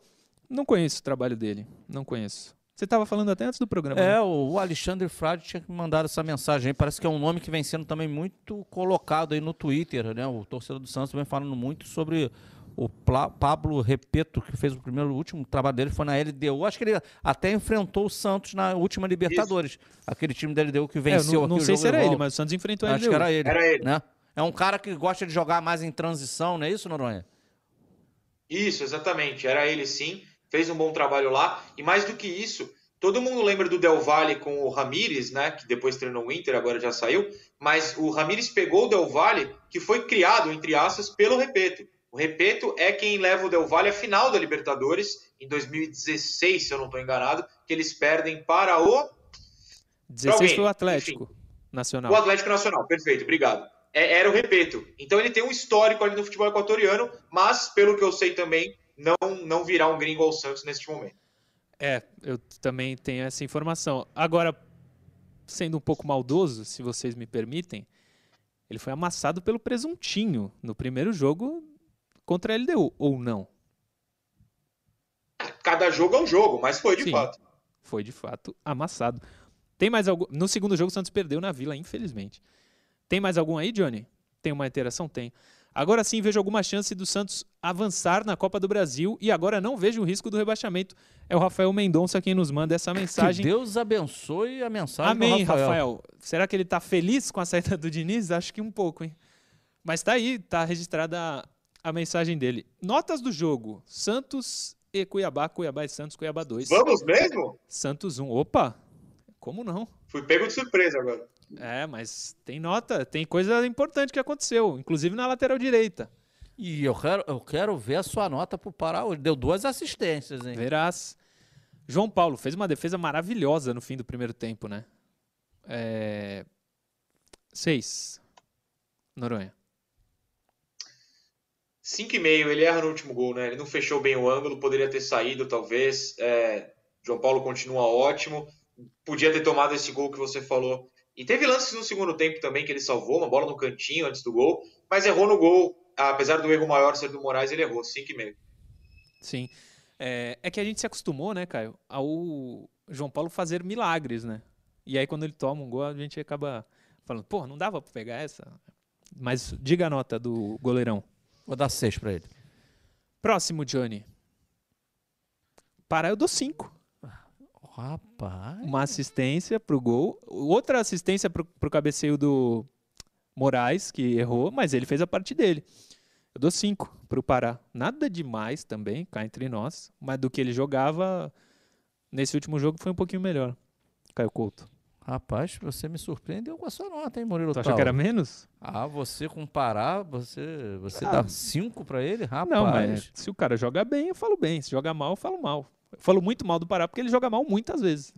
Não conheço o trabalho dele. Não conheço. Você estava falando até antes do programa. É, né? o Alexandre Frade tinha mandado essa mensagem aí. Parece que é um nome que vem sendo também muito colocado aí no Twitter, né? O torcedor do Santos vem falando muito sobre o Pablo Repeto, que fez o primeiro, o último trabalho dele foi na LDU. Acho que ele até enfrentou o Santos na última Libertadores. Isso. Aquele time da LDU que venceu. É, não, não sei se era ele, mas o Santos enfrentou a LDU. Acho que era ele. Era ele. Né? É um cara que gosta de jogar mais em transição, não é isso, Noronha? Isso, exatamente. Era ele sim. Fez um bom trabalho lá. E mais do que isso, Todo mundo lembra do Del Valle com o Ramires, né? Que depois treinou o Inter, agora já saiu. Mas o Ramires pegou o Del Valle, que foi criado, entre aspas, pelo Repeto. O Repeto é quem leva o Del Valle à final da Libertadores, em 2016, se eu não estou enganado, que eles perdem para o. 16 foi o Atlético Enfim, Nacional. O Atlético Nacional, perfeito, obrigado. É, era o Repeto. Então ele tem um histórico ali no futebol equatoriano, mas, pelo que eu sei também, não, não virá um gringo ao Santos neste momento. É, eu também tenho essa informação. Agora, sendo um pouco maldoso, se vocês me permitem, ele foi amassado pelo Presuntinho no primeiro jogo contra a LDU, ou não? Cada jogo é um jogo, mas foi de Sim, fato. Foi de fato amassado. Tem mais algum? No segundo jogo, o Santos perdeu na Vila, infelizmente. Tem mais algum aí, Johnny? Tem uma interação? Tem. Agora sim vejo alguma chance do Santos avançar na Copa do Brasil e agora não vejo o risco do rebaixamento. É o Rafael Mendonça quem nos manda essa mensagem. Que Deus abençoe a mensagem Amém, Rafael. Rafael. Será que ele está feliz com a saída do Diniz? Acho que um pouco, hein? Mas está aí, está registrada a, a mensagem dele. Notas do jogo: Santos e Cuiabá, Cuiabá e Santos, Cuiabá 2. Vamos mesmo? Santos 1. Opa! Como não? Fui pego de surpresa agora. É, mas tem nota, tem coisa importante que aconteceu, inclusive na lateral direita. E eu quero, eu quero ver a sua nota pro Pará hoje. Deu duas assistências, hein? Verás. João Paulo fez uma defesa maravilhosa no fim do primeiro tempo, né? É... Seis. Noronha. Cinco e meio, ele erra no último gol, né? Ele não fechou bem o ângulo, poderia ter saído, talvez. É... João Paulo continua ótimo. Podia ter tomado esse gol que você falou e teve lances no segundo tempo também que ele salvou, uma bola no cantinho antes do gol, mas errou no gol. Apesar do erro maior ser do Moraes, ele errou, 5,5. Sim. É, é que a gente se acostumou, né, Caio, ao João Paulo fazer milagres, né? E aí quando ele toma um gol, a gente acaba falando, pô, não dava pra pegar essa? Mas diga a nota do goleirão. Vou dar 6 para ele. Próximo, Johnny. Para eu dou 5. Rapaz. Uma assistência pro gol. Outra assistência pro, pro cabeceio do Moraes, que errou, mas ele fez a parte dele. Eu dou cinco pro Pará. Nada demais também, cá entre nós. Mas do que ele jogava nesse último jogo foi um pouquinho melhor. Caio Couto. Rapaz, você me surpreendeu com a sua nota, hein, Murilo Tu achou que era menos? Ah, você comparar, você, você ah. dá cinco para ele? Rapaz. Não, mas se o cara joga bem, eu falo bem. Se joga mal, eu falo mal. Eu falo muito mal do Pará porque ele joga mal muitas vezes.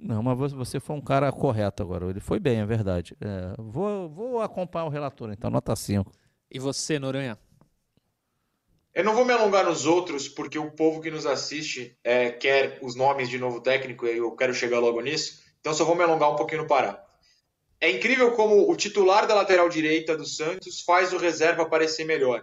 Não, mas você foi um cara correto agora. Ele foi bem, é verdade. É, vou, vou acompanhar o relator, então, nota 5. E você, Noronha? Eu não vou me alongar nos outros, porque o povo que nos assiste é, quer os nomes de novo técnico e eu quero chegar logo nisso. Então só vou me alongar um pouquinho no Pará. É incrível como o titular da lateral direita do Santos faz o reserva parecer melhor,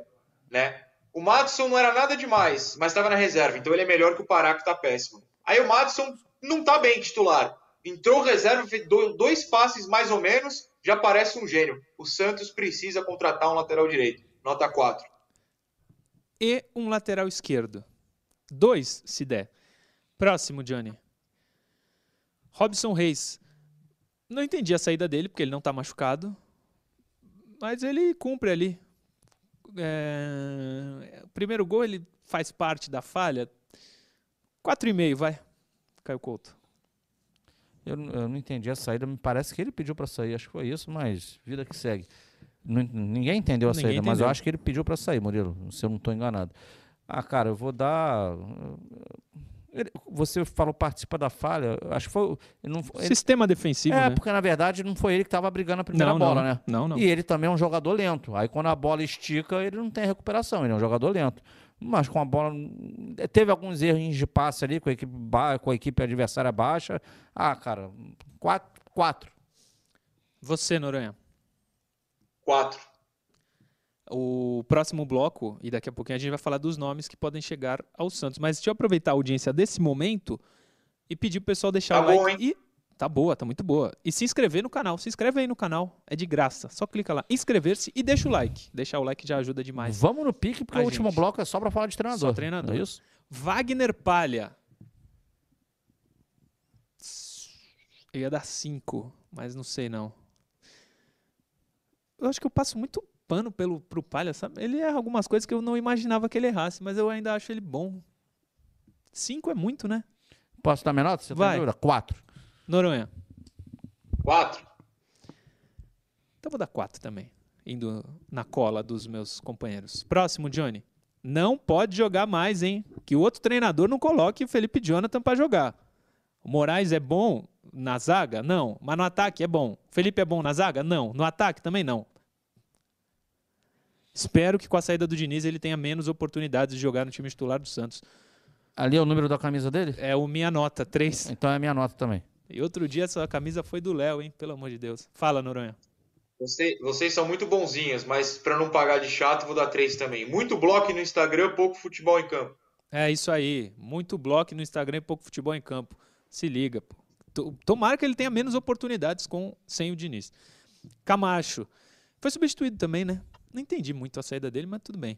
né? O Madison não era nada demais, mas estava na reserva, então ele é melhor que o Pará, que está péssimo. Aí o Madison não está bem titular. Entrou reserva, fez dois passes mais ou menos, já parece um gênio. O Santos precisa contratar um lateral direito. Nota 4 e um lateral esquerdo. Dois, se der. Próximo, Johnny. Robson Reis. Não entendi a saída dele, porque ele não está machucado. Mas ele cumpre ali. É... O primeiro gol, ele faz parte da falha. 4,5, vai. Caio Couto. Eu, eu, não entendi a saída. Me parece que ele pediu para sair. Acho que foi isso, mas vida que segue. Ninguém entendeu a Ninguém saída, entendeu. mas eu acho que ele pediu para sair, Murilo, se eu não estou enganado. Ah, cara, eu vou dar. Você falou participa da falha, acho que foi. Não, ele... Sistema defensivo. É, né? porque na verdade não foi ele que estava brigando a primeira não, bola, não, né? Não, não. E ele também é um jogador lento. Aí quando a bola estica, ele não tem recuperação, ele é um jogador lento. Mas com a bola. Teve alguns erros de passe ali com a equipe, ba... com a equipe adversária baixa. Ah, cara, quatro. quatro. Você, Noronha. Quatro. O próximo bloco, e daqui a pouquinho a gente vai falar dos nomes que podem chegar ao Santos. Mas deixa eu aproveitar a audiência desse momento e pedir pro pessoal deixar tá o like. Bom, e tá boa, tá muito boa. E se inscrever no canal. Se inscreve aí no canal. É de graça. Só clica lá, inscrever-se e deixa o like. Deixar o like já ajuda demais. Vamos no pique, porque o último bloco é só para falar de treinador. Só treinador. É isso? Wagner Palha. Eu ia dar 5, mas não sei não eu acho que eu passo muito pano pelo, pro Palha, sabe? Ele erra algumas coisas que eu não imaginava que ele errasse, mas eu ainda acho ele bom. Cinco é muito, né? Posso dar menor? Você tá Vai. Tá quatro. Noronha. Quatro. Então vou dar quatro também, indo na cola dos meus companheiros. Próximo, Johnny. Não pode jogar mais, hein? Que o outro treinador não coloque o Felipe Jonathan para jogar. O Moraes é bom na zaga? Não. Mas no ataque é bom. Felipe é bom na zaga? Não. No ataque também não. Espero que com a saída do Diniz ele tenha menos oportunidades de jogar no time titular do Santos. Ali é o número da camisa dele? É o minha nota, 3. Então é a minha nota também. E outro dia essa camisa foi do Léo, hein? Pelo amor de Deus. Fala, Noronha. Você, vocês são muito bonzinhos, mas para não pagar de chato, vou dar 3 também. Muito bloco no Instagram, pouco futebol em campo. É isso aí. Muito bloco no Instagram e pouco futebol em campo. Se liga, pô. Tomara que ele tenha menos oportunidades com sem o Diniz. Camacho. Foi substituído também, né? Não entendi muito a saída dele, mas tudo bem.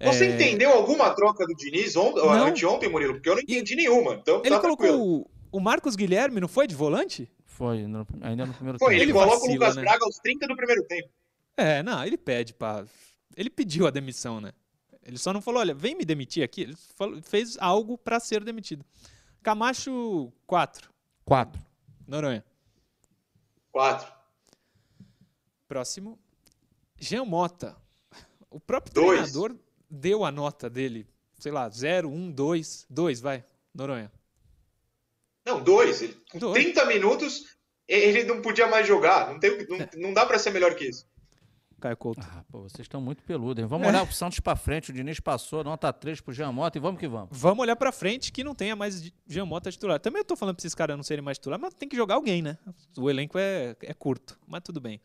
Você é... entendeu alguma troca do Diniz on... anteontem, Murilo? Porque eu não entendi e... nenhuma. Então, ele tá colocou o... o Marcos Guilherme, não foi de volante? Foi, no... ainda no primeiro foi, tempo. Ele, ele coloca vacila, o Lucas né? Braga aos 30 do primeiro tempo. É, não, ele pede para. Ele pediu a demissão, né? Ele só não falou, olha, vem me demitir aqui. Ele falou, fez algo para ser demitido. Camacho, 4. 4. Noronha. 4. Próximo, Jean Mota. O próprio dois. treinador deu a nota dele, sei lá, 0, 1, 2, 2, vai, Noronha. Não, 2. Com dois. 30 minutos, ele não podia mais jogar. Não, tem, não, é. não dá para ser melhor que isso. Caio Couto. Ah, pô, vocês estão muito peludos, hein? Vamos é. olhar pro Santos para frente. O Diniz passou, nota 3 pro Jean Mota e vamos que vamos. Vamos olhar para frente que não tenha mais Jean Mota titular. Também eu tô falando para esses caras não serem mais titular, mas tem que jogar alguém, né? O elenco é, é curto, mas tudo bem.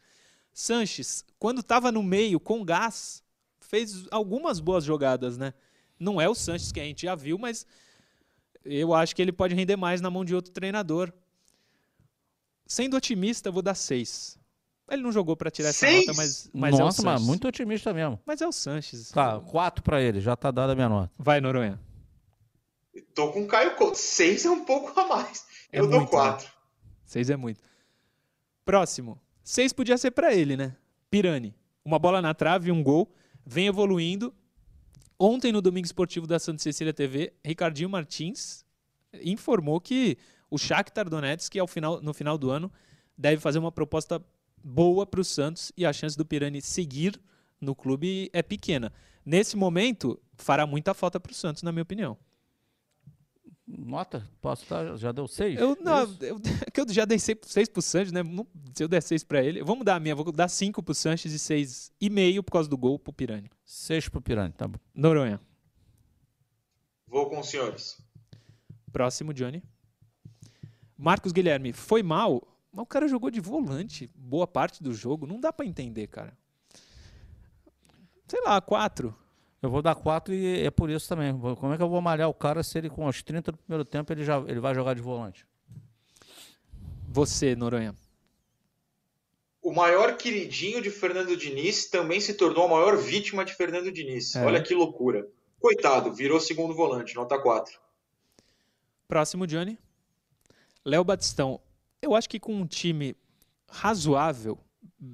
Sanches, quando estava no meio com gás, fez algumas boas jogadas, né? Não é o Sanches que a gente já viu, mas eu acho que ele pode render mais na mão de outro treinador. Sendo otimista, vou dar seis. Ele não jogou para tirar seis? essa nota, mas, mas Nossa, é o mas muito otimista mesmo. Mas é o Sanches. Tá, quatro para ele, já tá dada a minha nota. Vai, Noronha. Tô com o Caio Couto. Seis é um pouco a mais. É eu muito, dou né? quatro. Né? Seis é muito. Próximo. Seis podia ser para ele, né? Pirani. Uma bola na trave, um gol. Vem evoluindo. Ontem, no Domingo Esportivo da Santa Cecília TV, Ricardinho Martins informou que O Shakhtar Donetsk, que ao final, no final do ano, deve fazer uma proposta boa para o Santos e a chance do Pirani seguir no clube é pequena. Nesse momento, fará muita falta para o Santos, na minha opinião. Nota? Posso dar? Já deu seis? Eu, não, eu, eu já dei seis, seis pro Sanches, né? Se eu der seis para ele, vamos dar a minha, vou dar cinco pro Sanches e seis e meio por causa do gol pro Pirani. Seis pro Pirani, tá bom. Noronha. Vou com os senhores. Próximo, Johnny. Marcos Guilherme, foi mal, mas o cara jogou de volante boa parte do jogo. Não dá para entender, cara. Sei lá, quatro. Eu vou dar quatro e é por isso também. Como é que eu vou malhar o cara se ele com os 30 do primeiro tempo ele, já, ele vai jogar de volante? Você, Noronha. O maior queridinho de Fernando Diniz também se tornou a maior vítima de Fernando Diniz. É. Olha que loucura. Coitado, virou segundo volante, nota 4. Próximo, Johnny. Léo Batistão. Eu acho que com um time razoável,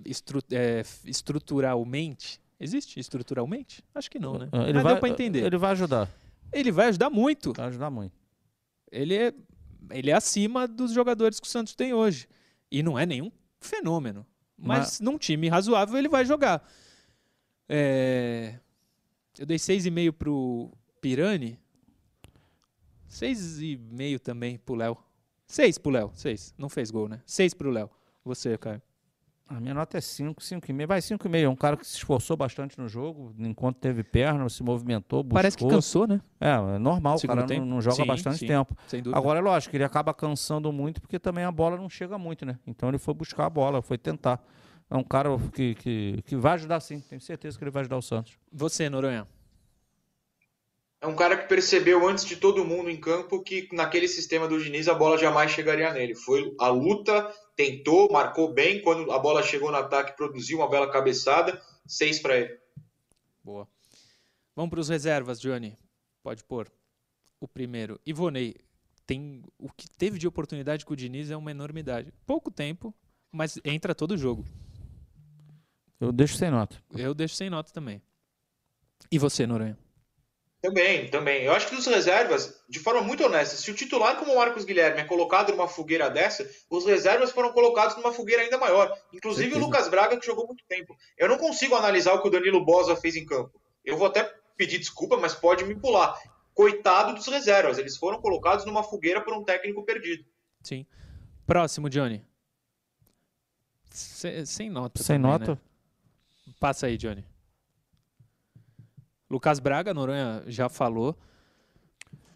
estru é, estruturalmente, Existe estruturalmente? Acho que não, né? Ah, ele Mas vai, deu para entender. Ele vai ajudar. Ele vai ajudar muito. Vai ajudar muito. Ele é, ele é acima dos jogadores que o Santos tem hoje. E não é nenhum fenômeno. Mas, Mas... num time razoável ele vai jogar. É... Eu dei 6,5 pro Pirani. 6,5 também pro Léo. 6 pro Léo. 6. Não fez gol, né? 6 pro Léo. Você, Caio. A minha nota é 5, 5,5. Vai 5,5. É um cara que se esforçou bastante no jogo, enquanto teve perna, se movimentou, buscou. Parece que cansou, né? É, é normal, o cara não, não, joga sim, bastante sim, tempo. Agora é lógico, ele acaba cansando muito porque também a bola não chega muito, né? Então ele foi buscar a bola, foi tentar. É um cara que, que, que vai ajudar sim, tenho certeza que ele vai ajudar o Santos. Você, Noronha é um cara que percebeu antes de todo mundo em campo que naquele sistema do Diniz a bola jamais chegaria nele. Foi a luta, tentou, marcou bem. Quando a bola chegou no ataque, produziu uma bela cabeçada. Seis para ele. Boa. Vamos para os reservas, Johnny. Pode pôr o primeiro. Ivonei, tem o que teve de oportunidade com o Diniz é uma enormidade. Pouco tempo, mas entra todo o jogo. Eu deixo sem nota. Eu deixo sem nota também. E você, Noronha? Também, também. Eu acho que dos reservas, de forma muito honesta, se o titular como o Marcos Guilherme é colocado numa fogueira dessa, os reservas foram colocados numa fogueira ainda maior. Inclusive Certeza. o Lucas Braga, que jogou muito tempo. Eu não consigo analisar o que o Danilo Bosa fez em campo. Eu vou até pedir desculpa, mas pode me pular. Coitado dos reservas, eles foram colocados numa fogueira por um técnico perdido. Sim. Próximo, Johnny. sem nota. Sem também, nota? Né? Passa aí, Johnny. Lucas Braga, Noronha já falou,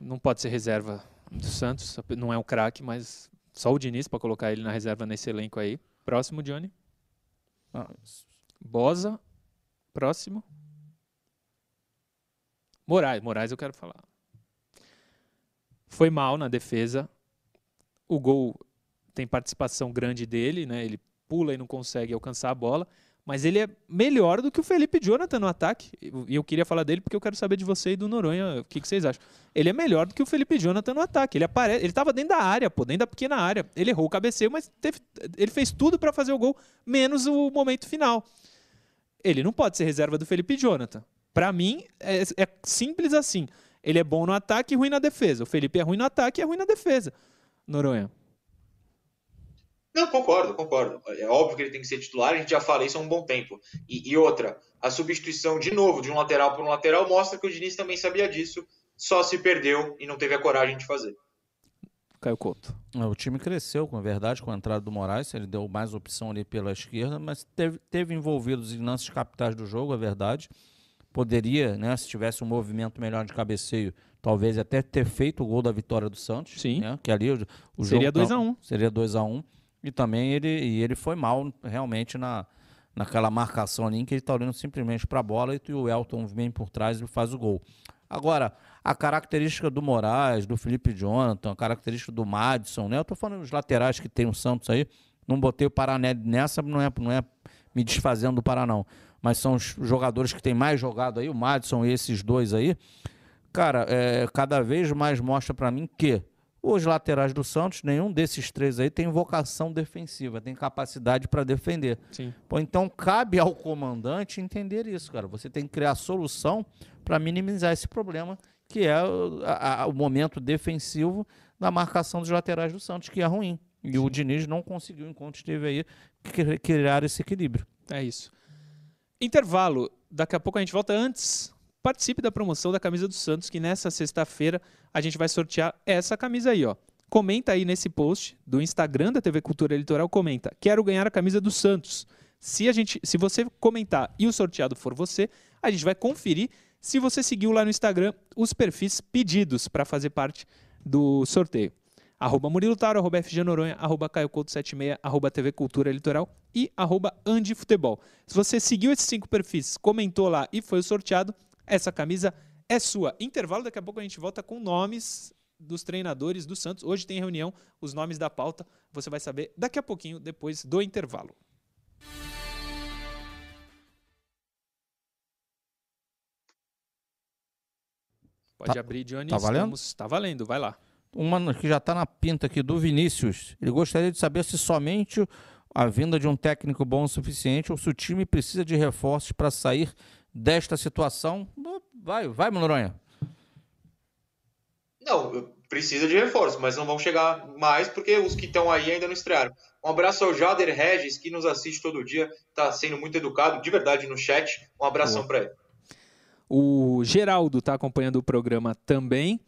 não pode ser reserva do Santos, não é um craque, mas só o Diniz para colocar ele na reserva nesse elenco aí. Próximo, Johnny. Ah. Bosa. Próximo. Moraes. Moraes eu quero falar. Foi mal na defesa. O gol tem participação grande dele, né? Ele pula e não consegue alcançar a bola mas ele é melhor do que o Felipe Jonathan no ataque. E eu queria falar dele porque eu quero saber de você e do Noronha o que, que vocês acham. Ele é melhor do que o Felipe Jonathan no ataque. Ele aparece, ele estava dentro da área, pô, dentro da pequena área. Ele errou o cabeceio, mas teve, ele fez tudo para fazer o gol, menos o momento final. Ele não pode ser reserva do Felipe Jonathan. Para mim, é, é simples assim. Ele é bom no ataque e ruim na defesa. O Felipe é ruim no ataque e é ruim na defesa. Noronha. Não, concordo, concordo. É óbvio que ele tem que ser titular, a gente já fala isso há um bom tempo. E, e outra, a substituição de novo de um lateral por um lateral mostra que o Diniz também sabia disso, só se perdeu e não teve a coragem de fazer. Caio Couto. É, o time cresceu, com a verdade, com a entrada do Moraes, ele deu mais opção ali pela esquerda, mas teve, teve envolvidos em lances capitais do jogo, é verdade. Poderia, né, se tivesse um movimento melhor de cabeceio, talvez até ter feito o gol da vitória do Santos. Sim. Né, que ali o, o seria 2x1. Um. Seria 2x1. Um. E também ele, e ele foi mal realmente na, naquela marcação ali, em que ele está olhando simplesmente para a bola e o Elton vem por trás e faz o gol. Agora, a característica do Moraes, do Felipe Jonathan, a característica do Madison, né? Eu estou falando dos laterais que tem o Santos aí. Não botei o Paraná nessa, não é, não é me desfazendo do Paraná. Mas são os jogadores que têm mais jogado aí, o Madison e esses dois aí. Cara, é, cada vez mais mostra para mim que os laterais do Santos, nenhum desses três aí tem vocação defensiva, tem capacidade para defender. Sim. Pô, então cabe ao comandante entender isso, cara. Você tem que criar solução para minimizar esse problema, que é a, a, o momento defensivo da marcação dos laterais do Santos, que é ruim. E o Diniz não conseguiu, enquanto esteve aí, criar esse equilíbrio. É isso. Intervalo. Daqui a pouco a gente volta antes. Participe da promoção da camisa do Santos, que nessa sexta-feira a gente vai sortear essa camisa aí, ó. Comenta aí nesse post do Instagram da TV Cultura Litoral, comenta: "Quero ganhar a camisa do Santos". Se a gente, se você comentar e o sorteado for você, a gente vai conferir se você seguiu lá no Instagram os perfis pedidos para fazer parte do sorteio. Arroba Murilo Taro, arroba FG Noronha, arroba Caio Couto 76, arroba TV Cultura Litoral e arroba Andi Futebol. Se você seguiu esses cinco perfis, comentou lá e foi sorteado, essa camisa é sua. Intervalo, daqui a pouco a gente volta com nomes dos treinadores do Santos. Hoje tem reunião, os nomes da pauta, você vai saber daqui a pouquinho, depois do intervalo. Pode tá, abrir, Johnny. Tá valendo? Estamos, tá valendo, vai lá. Uma que já está na pinta aqui do Vinícius. Ele gostaria de saber se somente a vinda de um técnico bom o suficiente ou se o time precisa de reforços para sair desta situação. Vai, vai, Noronha. Não, precisa de reforços, mas não vão chegar mais porque os que estão aí ainda não estrearam. Um abraço ao Jader Regis, que nos assiste todo dia, está sendo muito educado, de verdade, no chat. Um abração para ele. O Geraldo está acompanhando o programa também.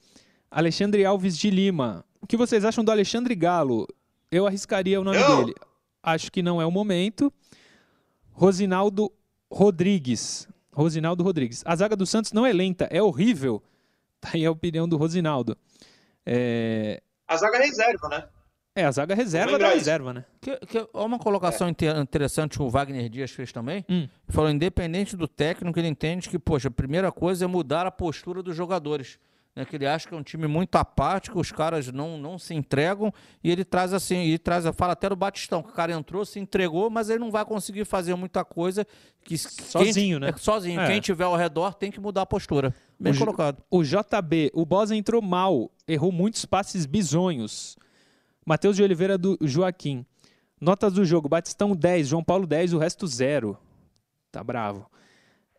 Alexandre Alves de Lima. O que vocês acham do Alexandre Galo? Eu arriscaria o nome não. dele. Acho que não é o momento. Rosinaldo Rodrigues. Rosinaldo Rodrigues. A zaga do Santos não é lenta, é horrível. Tá aí a opinião do Rosinaldo. É... A zaga reserva, né? É, a zaga reserva da reserva, né? Que, que, uma colocação é. interessante que o Wagner Dias fez também. Hum. Falou, independente do técnico, ele entende que, poxa, a primeira coisa é mudar a postura dos jogadores. Né, que ele acha que é um time muito apático, os caras não, não se entregam, e ele traz assim, ele traz, fala até do Batistão, que o cara entrou, se entregou, mas ele não vai conseguir fazer muita coisa que sozinho, quem, né? É, sozinho. É. Quem tiver ao redor tem que mudar a postura. Bem o colocado. O JB, o Bosa entrou mal, errou muitos passes bizonhos. Matheus de Oliveira do Joaquim. Notas do jogo: Batistão 10, João Paulo 10, o resto 0. Tá bravo.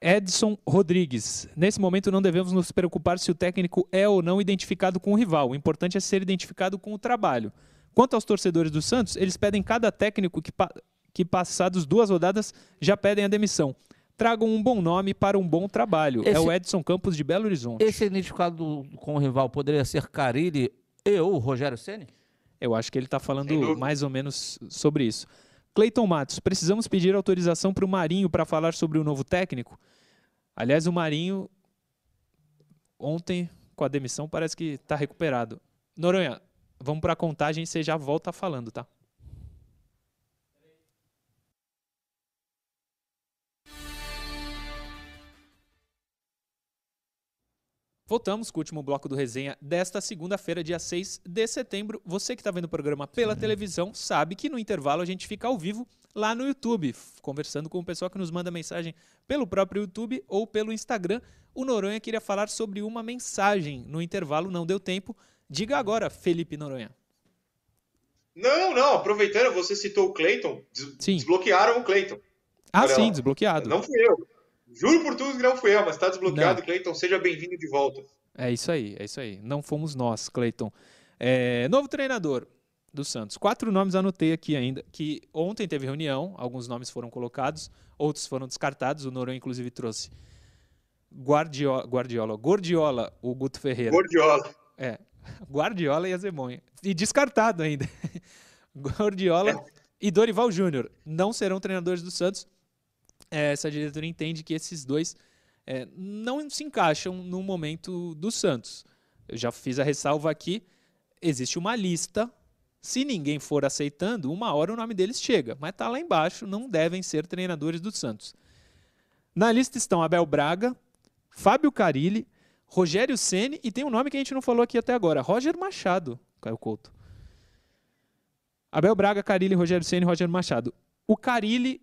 Edson Rodrigues. Nesse momento não devemos nos preocupar se o técnico é ou não identificado com o rival. O importante é ser identificado com o trabalho. Quanto aos torcedores do Santos, eles pedem cada técnico que, pa que passados duas rodadas já pedem a demissão. Tragam um bom nome para um bom trabalho. Esse, é o Edson Campos de Belo Horizonte. Esse identificado com o rival poderia ser Carilli e ou Rogério Ceni? Eu acho que ele está falando mais ou menos sobre isso. Cleiton Matos, precisamos pedir autorização para o Marinho para falar sobre o novo técnico? Aliás, o Marinho, ontem, com a demissão, parece que está recuperado. Noronha, vamos para a contagem e você já volta falando, tá? Voltamos com o último bloco do resenha desta segunda-feira, dia 6 de setembro. Você que está vendo o programa pela televisão sabe que no intervalo a gente fica ao vivo lá no YouTube, conversando com o pessoal que nos manda mensagem pelo próprio YouTube ou pelo Instagram. O Noronha queria falar sobre uma mensagem no intervalo, não deu tempo. Diga agora, Felipe Noronha. Não, não, aproveitando, você citou o Cleiton, des sim. desbloquearam o Cleiton. Ah, Olha sim, lá. desbloqueado. Não fui eu. Juro por tudo que não fui eu, mas está desbloqueado, Cleiton. Seja bem-vindo de volta. É isso aí, é isso aí. Não fomos nós, Cleiton. É, novo treinador do Santos. Quatro nomes anotei aqui ainda, que ontem teve reunião, alguns nomes foram colocados, outros foram descartados. O Noronha, inclusive, trouxe Guardiola, Guardiola, Gordiola, o Guto Ferreira. Gordiola. É, Guardiola e Azemonha. E descartado ainda. Gordiola é. e Dorival Júnior não serão treinadores do Santos essa diretoria entende que esses dois é, não se encaixam no momento do Santos. Eu já fiz a ressalva aqui, existe uma lista. Se ninguém for aceitando, uma hora o nome deles chega, mas está lá embaixo, não devem ser treinadores do Santos. Na lista estão Abel Braga, Fábio Carilli, Rogério Ceni e tem um nome que a gente não falou aqui até agora, Roger Machado, Caio Couto. Abel Braga, Carilli, Rogério Ceni, Roger Machado. O Carilli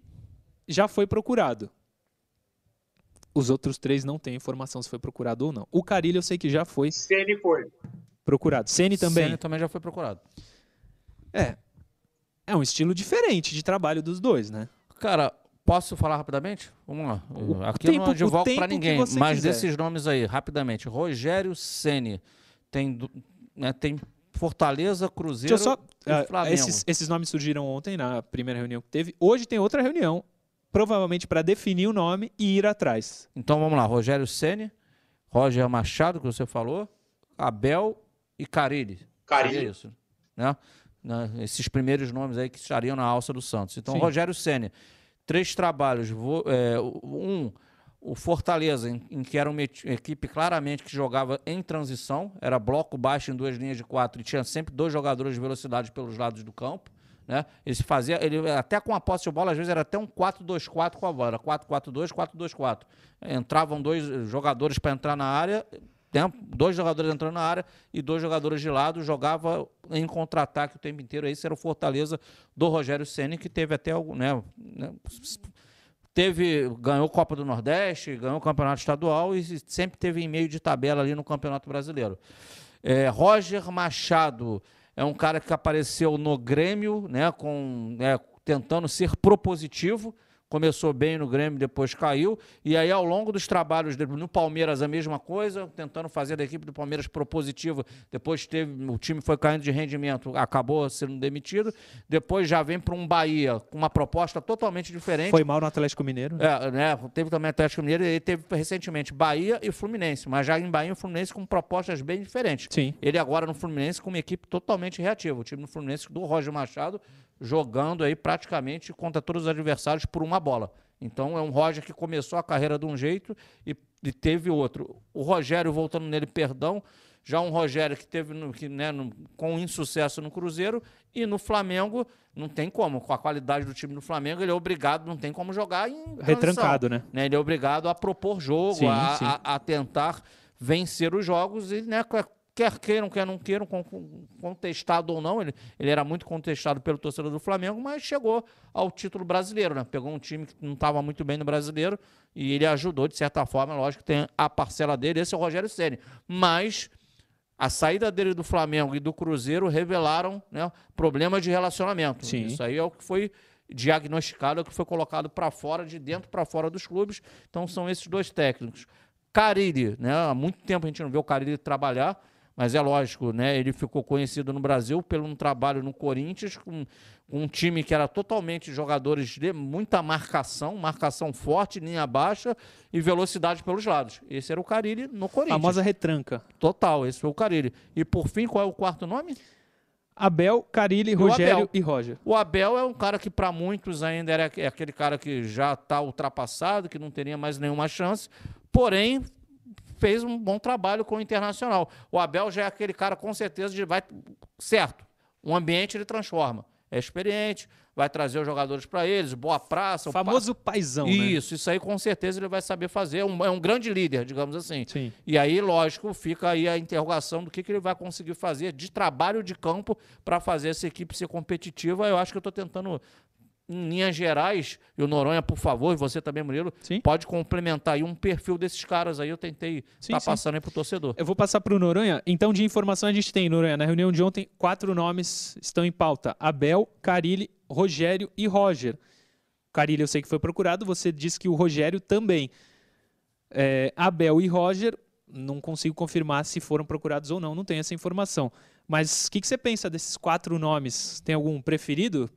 já foi procurado. Os outros três não têm informação se foi procurado ou não. O Carilho eu sei que já foi. Ceni foi. Procurado. Ceni também. Ceni também já foi procurado. É. É um estilo diferente de trabalho dos dois, né? Cara, posso falar rapidamente? Vamos lá. O Aqui tempo, eu não advogo para ninguém, mas quiser. desses nomes aí, rapidamente. Rogério Ceni tem, né, tem Fortaleza, Cruzeiro só, e uh, Flamengo. Esses, esses nomes surgiram ontem na primeira reunião que teve. Hoje tem outra reunião, provavelmente para definir o nome e ir atrás. Então vamos lá, Rogério Ceni, Roger Machado, que você falou, Abel e Carilli. Carilli. É isso, né? Esses primeiros nomes aí que estariam na alça do Santos. Então, Sim. Rogério Ceni, três trabalhos. É, um, o Fortaleza, em, em, que era uma equipe claramente que jogava em transição, era bloco baixo em duas linhas de quatro e tinha sempre dois jogadores de velocidade pelos lados do campo. Né? Ele se fazia, ele, até com a posse de bola, às vezes era até um 4-2-4 com a bola, era 4-4-2, 4-2-4. Entravam dois jogadores para entrar na área, dois jogadores entrando na área e dois jogadores de lado, jogava em contra-ataque o tempo inteiro. Esse era o Fortaleza do Rogério Ceni que teve até algum, né, né teve ganhou Copa do Nordeste, ganhou o Campeonato Estadual e sempre teve em meio de tabela ali no Campeonato Brasileiro. É, Roger Machado é um cara que apareceu no Grêmio, né, com, né, tentando ser propositivo, começou bem no Grêmio, depois caiu. E aí, ao longo dos trabalhos dele, no Palmeiras, a mesma coisa, tentando fazer da equipe do Palmeiras propositiva. Depois teve, o time foi caindo de rendimento, acabou sendo demitido. Depois já vem para um Bahia com uma proposta totalmente diferente. Foi mal no Atlético Mineiro. É, né? Teve também Atlético Mineiro e teve recentemente Bahia e Fluminense, mas já em Bahia e Fluminense com propostas bem diferentes. Sim. Ele agora no Fluminense com uma equipe totalmente reativa. O time do Fluminense do Roger Machado jogando aí praticamente contra todos os adversários por uma bola. Então é um Roger que começou a carreira de um jeito e, e teve outro. O Rogério voltando nele, perdão, já um Rogério que teve no, que, né, no, com insucesso no Cruzeiro e no Flamengo não tem como. Com a qualidade do time do Flamengo, ele é obrigado, não tem como jogar em transição, retrancado, né? né? Ele é obrigado a propor jogo, sim, a, sim. A, a, tentar vencer os jogos e né, quer queiram, quer não queiram, contestado ou não, ele, ele era muito contestado pelo torcedor do Flamengo, mas chegou ao título brasileiro, né? Pegou um time que não estava muito bem no brasileiro e ele ajudou, de certa forma, lógico que tem a parcela dele, esse é o Rogério Ceni. Mas a saída dele do Flamengo e do Cruzeiro revelaram né, problemas de relacionamento. Sim. Isso aí é o que foi diagnosticado, é o que foi colocado para fora, de dentro para fora dos clubes. Então são esses dois técnicos. Carilli, né? Há muito tempo a gente não vê o Carilli trabalhar. Mas é lógico, né? Ele ficou conhecido no Brasil pelo um trabalho no Corinthians com, com um time que era totalmente jogadores de muita marcação, marcação forte, linha baixa e velocidade pelos lados. Esse era o Carilli no Corinthians. A famosa retranca. Total, esse foi o Carilli. E por fim, qual é o quarto nome? Abel, Carilli, Rogério Abel. e Roger. O Abel é um cara que para muitos ainda era é aquele cara que já está ultrapassado, que não teria mais nenhuma chance. Porém, fez um bom trabalho com o Internacional. O Abel já é aquele cara, com certeza, de vai. Certo, o ambiente ele transforma. É experiente, vai trazer os jogadores para eles, boa praça. O famoso pa... paizão, né? Isso, né? isso aí com certeza ele vai saber fazer. É um, é um grande líder, digamos assim. Sim. E aí, lógico, fica aí a interrogação do que, que ele vai conseguir fazer de trabalho de campo para fazer essa equipe ser competitiva. Eu acho que eu estou tentando em linhas gerais, e o Noronha, por favor, e você também, Murilo, sim. pode complementar aí um perfil desses caras aí. Eu tentei estar tá passando aí pro torcedor. Eu vou passar para o Noronha. Então, de informação, a gente tem, Noronha, na reunião de ontem, quatro nomes estão em pauta: Abel, Carilli, Rogério e Roger. Carilli, eu sei que foi procurado, você disse que o Rogério também. É, Abel e Roger, não consigo confirmar se foram procurados ou não, não tenho essa informação. Mas o que, que você pensa desses quatro nomes? Tem algum preferido?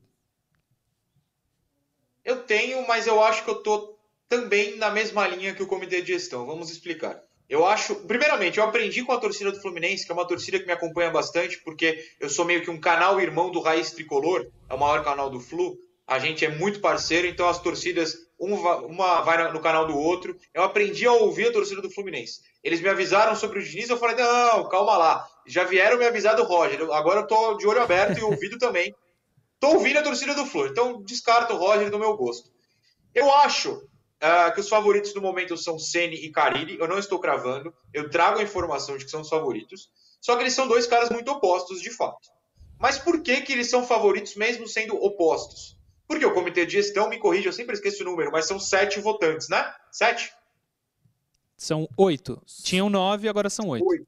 Eu tenho, mas eu acho que eu estou também na mesma linha que o comitê de gestão. Vamos explicar. Eu acho, primeiramente, eu aprendi com a torcida do Fluminense, que é uma torcida que me acompanha bastante, porque eu sou meio que um canal irmão do Raiz Tricolor, é o maior canal do Flu. A gente é muito parceiro, então as torcidas, uma vai no canal do outro. Eu aprendi a ouvir a torcida do Fluminense. Eles me avisaram sobre o Diniz, eu falei, não, calma lá. Já vieram me avisar do Roger. Agora eu tô de olho aberto e ouvido também. Tô ouvindo a torcida do Flor, então descarto o Roger do meu gosto. Eu acho uh, que os favoritos do momento são Ceni e Carilli. Eu não estou cravando, eu trago a informação de que são os favoritos. Só que eles são dois caras muito opostos, de fato. Mas por que, que eles são favoritos mesmo sendo opostos? Porque o comitê de gestão, me corrige, eu sempre esqueço o número, mas são sete votantes, né? Sete? São oito. Tinham nove, agora são oito. oito.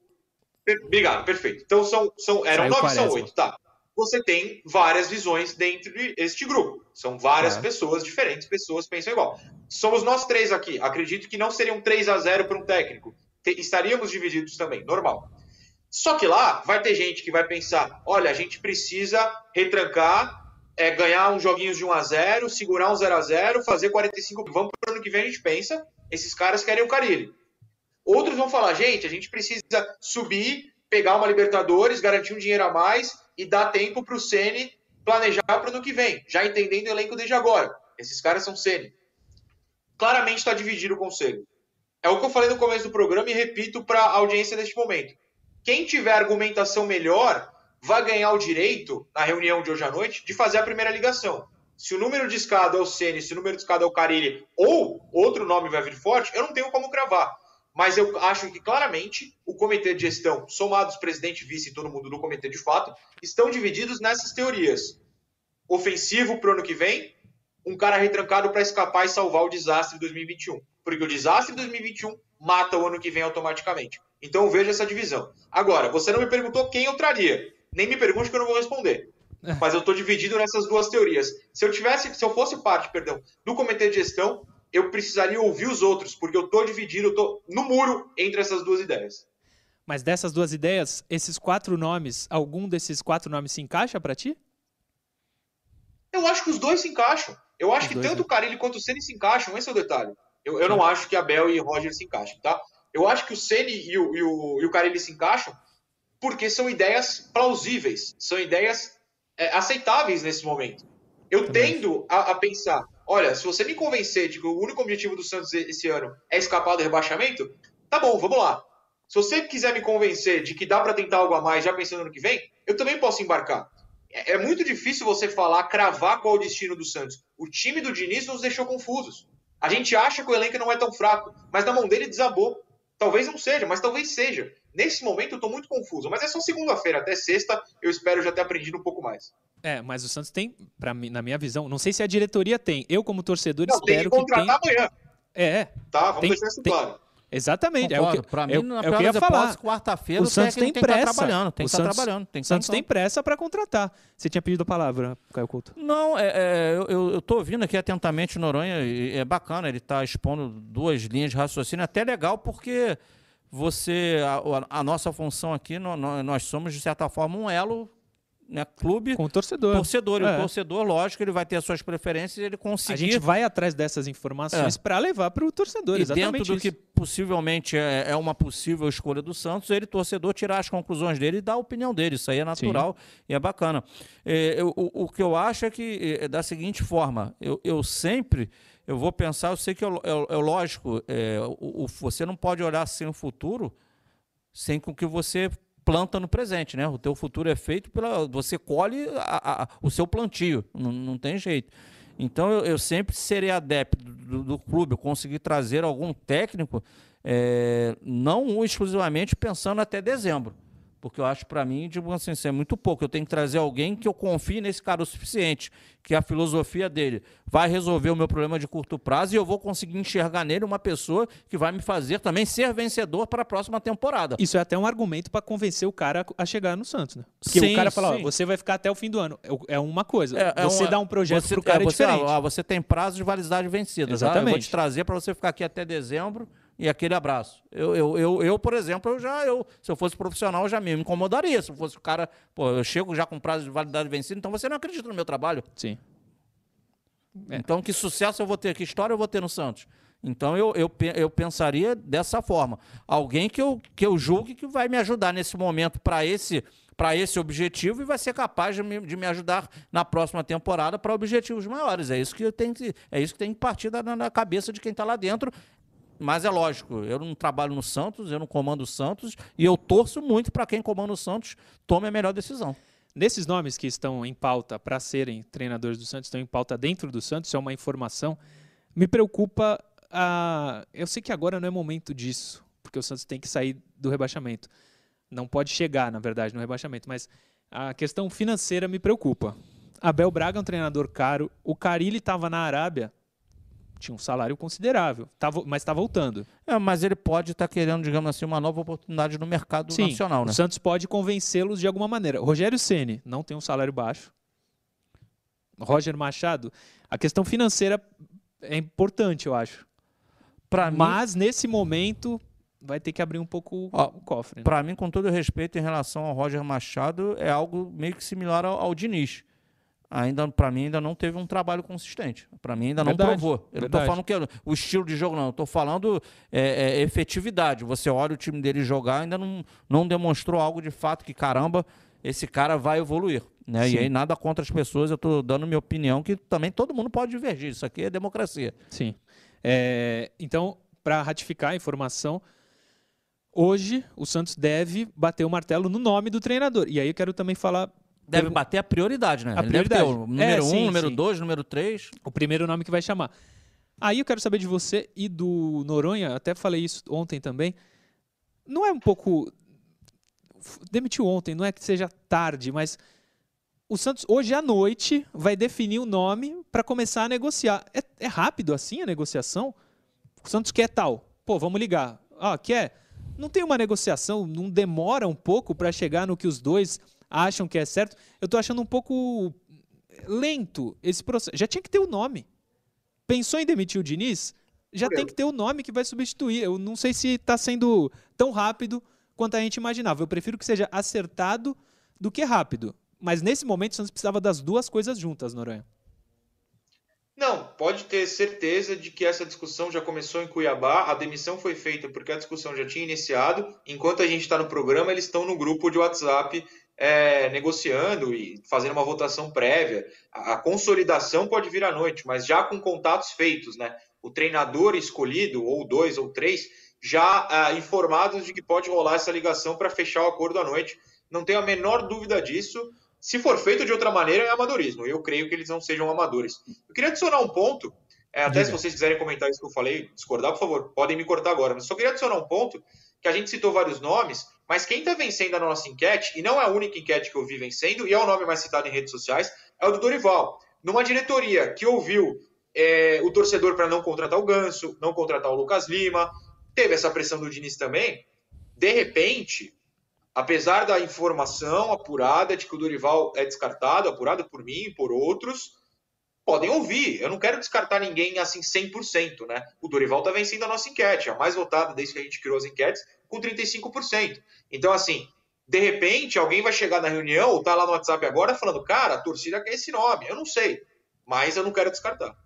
Obrigado, perfeito. Então são, são eram Saiu nove, são oito, tá você tem várias visões dentro deste grupo. São várias é. pessoas diferentes, pessoas pensam igual. Somos nós três aqui. Acredito que não seriam 3 a 0 para um técnico. Estaríamos divididos também, normal. Só que lá vai ter gente que vai pensar: olha, a gente precisa retrancar, é, ganhar uns joguinhos de 1 a 0 segurar um 0 a 0 fazer 45. Vamos para o ano que vem, a gente pensa, esses caras querem o Carilli. Outros vão falar: gente, a gente precisa subir, pegar uma Libertadores, garantir um dinheiro a mais e dar tempo para o Ceni planejar para o ano que vem, já entendendo o elenco desde agora. Esses caras são Ceni. Claramente está dividido o conselho. É o que eu falei no começo do programa e repito para a audiência neste momento. Quem tiver argumentação melhor vai ganhar o direito, na reunião de hoje à noite, de fazer a primeira ligação. Se o número de escada é o Ceni, se o número de escada é o Carilli, ou outro nome vai vir forte, eu não tenho como cravar. Mas eu acho que claramente o comitê de gestão, somados presidente, vice e todo mundo do comitê de fato, estão divididos nessas teorias. Ofensivo para o ano que vem, um cara retrancado para escapar e salvar o desastre de 2021. Porque o desastre de 2021 mata o ano que vem automaticamente. Então eu vejo essa divisão. Agora, você não me perguntou quem eu traria. Nem me pergunte que eu não vou responder. É. Mas eu estou dividido nessas duas teorias. Se eu tivesse, se eu fosse parte, perdão, do comitê de gestão, eu precisaria ouvir os outros, porque eu estou dividido, eu estou no muro entre essas duas ideias. Mas dessas duas ideias, esses quatro nomes, algum desses quatro nomes se encaixa para ti? Eu acho que os dois se encaixam. Eu acho os que dois, tanto né? o Carilli quanto o Ceni se encaixam, esse é o detalhe. Eu, eu não acho que Abel e Roger se encaixem, tá? Eu acho que o Ceni e o, e, o, e o Carilli se encaixam porque são ideias plausíveis, são ideias é, aceitáveis nesse momento. Eu Também. tendo a, a, pensar, olha, se você me convencer de que o único objetivo do Santos esse ano é escapar do rebaixamento, tá bom, vamos lá. Se você quiser me convencer de que dá para tentar algo a mais já pensando no que vem, eu também posso embarcar. É, é muito difícil você falar, cravar qual é o destino do Santos. O time do Diniz nos deixou confusos. A gente acha que o elenco não é tão fraco, mas na mão dele desabou. Talvez não seja, mas talvez seja. Nesse momento eu estou muito confuso, mas é só segunda-feira, até sexta eu espero já ter aprendido um pouco mais. É, mas o Santos tem, pra mim, na minha visão, não sei se a diretoria tem. Eu, como torcedor, não, espero tem que, que tenha. amanhã. É. Tá, vamos tem, deixar isso tem, claro. Exatamente. Concordo. É o que, pra mim, eu, na eu queria falar. Quarta-feira, o Santos tem, tem pressa. Que tá trabalhando, tem o que estar tá trabalhando. Tem que Santos tem pressa para contratar. Você tinha pedido a palavra, Caio Couto? Não, é, é, eu, eu tô ouvindo aqui atentamente o Noronha e é bacana, ele está expondo duas linhas de raciocínio, até legal, porque você, a, a nossa função aqui, nós, nós somos, de certa forma, um elo né, clube com o torcedor. Torcedor. E é. o torcedor, lógico, ele vai ter as suas preferências e ele conseguir. A gente vai atrás dessas informações é. para levar para o torcedor. E dentro do isso. que possivelmente é, é, uma possível escolha do Santos, ele, torcedor, tirar as conclusões dele e dar a opinião dele. Isso aí é natural Sim. e é bacana. É, eu, o, o, que eu acho é que, é, da seguinte forma, eu, eu sempre. Eu vou pensar, eu sei que é, é, é lógico, o, o, você não pode olhar sem o futuro sem com que você planta no presente, né? O teu futuro é feito pela. Você colhe a, a, o seu plantio, não, não tem jeito. Então eu, eu sempre serei adepto do, do, clube, eu trazer algum técnico, é, não exclusivamente pensando até dezembro. Porque eu acho, para mim, tipo assim, isso é muito pouco. Eu tenho que trazer alguém que eu confie nesse cara o suficiente, que a filosofia dele vai resolver o meu problema de curto prazo e eu vou conseguir enxergar nele uma pessoa que vai me fazer também ser vencedor para a próxima temporada. Isso é até um argumento para convencer o cara a chegar no Santos, né? Porque sim, o cara fala, ó, você vai ficar até o fim do ano. É uma coisa. É, é você uma, dá um projeto para o cara é, você, diferente. Ó, você tem prazo de validade vencida. Exatamente. Tá? Eu vou te trazer para você ficar aqui até dezembro e aquele abraço. Eu, eu, eu, eu, por exemplo, eu já, eu, se eu fosse profissional, eu já me incomodaria. Se eu fosse o cara, pô, eu chego já com prazo de validade vencido, então você não acredita no meu trabalho. Sim. É. Então, que sucesso eu vou ter, que história eu vou ter no Santos? Então, eu, eu, eu pensaria dessa forma. Alguém que eu, que eu julgue que vai me ajudar nesse momento para esse para esse objetivo e vai ser capaz de me, de me ajudar na próxima temporada para objetivos maiores. É isso que tem que, é isso que tem que partir da, na cabeça de quem está lá dentro mas é lógico, eu não trabalho no Santos, eu não comando o Santos, e eu torço muito para quem comanda o Santos tome a melhor decisão. Nesses nomes que estão em pauta para serem treinadores do Santos, estão em pauta dentro do Santos, é uma informação. Me preocupa a. Eu sei que agora não é momento disso, porque o Santos tem que sair do rebaixamento. Não pode chegar, na verdade, no rebaixamento, mas a questão financeira me preocupa. Abel Braga é um treinador caro. O Carilli estava na Arábia tinha um salário considerável, tava, mas está voltando. É, mas ele pode estar tá querendo, digamos assim, uma nova oportunidade no mercado Sim, nacional, né? O Santos pode convencê-los de alguma maneira. Rogério Ceni não tem um salário baixo. Roger Machado, a questão financeira é importante, eu acho. Pra mas mim... nesse momento vai ter que abrir um pouco Ó, o cofre. Né? Para mim, com todo respeito em relação ao Roger Machado, é algo meio que similar ao, ao Diniz. Ainda, para mim, ainda não teve um trabalho consistente. Para mim, ainda não verdade, provou. Eu verdade. não estou falando que o estilo de jogo, não. Estou falando é, é, efetividade. Você olha o time dele jogar, ainda não, não demonstrou algo de fato que, caramba, esse cara vai evoluir. Né? E aí, nada contra as pessoas, eu estou dando minha opinião, que também todo mundo pode divergir. Isso aqui é democracia. Sim. É, então, para ratificar a informação, hoje o Santos deve bater o martelo no nome do treinador. E aí eu quero também falar. Deve bater a prioridade, né? A Ele prioridade. o número é, um, sim, número sim. dois, número três. O primeiro nome que vai chamar. Aí eu quero saber de você e do Noronha, até falei isso ontem também. Não é um pouco. Demitiu ontem, não é que seja tarde, mas o Santos hoje à noite vai definir o nome para começar a negociar. É, é, rápido assim a negociação? O Santos quer tal. Pô, vamos ligar. Ah, quer? Não tem uma negociação, não demora um pouco para chegar no que os dois acham que é certo? Eu estou achando um pouco lento esse processo. Já tinha que ter o um nome. Pensou em demitir o Diniz? Já tem que ter o um nome que vai substituir. Eu não sei se está sendo tão rápido quanto a gente imaginava. Eu prefiro que seja acertado do que rápido. Mas nesse momento o Santos precisava das duas coisas juntas, Noronha. Não, pode ter certeza de que essa discussão já começou em Cuiabá. A demissão foi feita porque a discussão já tinha iniciado. Enquanto a gente está no programa, eles estão no grupo de WhatsApp é, negociando e fazendo uma votação prévia. A, a, consolidação pode vir à noite, mas já com contatos feitos, né? O treinador escolhido, ou dois ou três, já ah, informados de que pode rolar essa ligação para fechar o acordo à noite. Não tenho a menor dúvida disso. Se for feito de outra maneira, é amadorismo. Eu creio que eles não sejam amadores. Eu queria adicionar um ponto, é, até Diga. se vocês quiserem comentar isso que eu falei, discordar, por favor, podem me cortar agora. Mas só queria adicionar um ponto, que a gente citou vários nomes, mas quem está vencendo a nossa enquete, e não é a única enquete que eu vi vencendo, e é o nome mais citado em redes sociais, é o do Dorival. Numa diretoria que ouviu é, o torcedor para não contratar o Ganso, não contratar o Lucas Lima, teve essa pressão do Diniz também, de repente, apesar da informação apurada de que o Dorival é descartado, apurada por mim e por outros, podem ouvir. Eu não quero descartar ninguém assim 100%, né? O Dorival está vencendo a nossa enquete, a mais votada desde que a gente criou as enquetes, com 35%. Então, assim, de repente, alguém vai chegar na reunião ou tá lá no WhatsApp agora falando, cara, a torcida quer esse nome. Eu não sei, mas eu não quero descartar.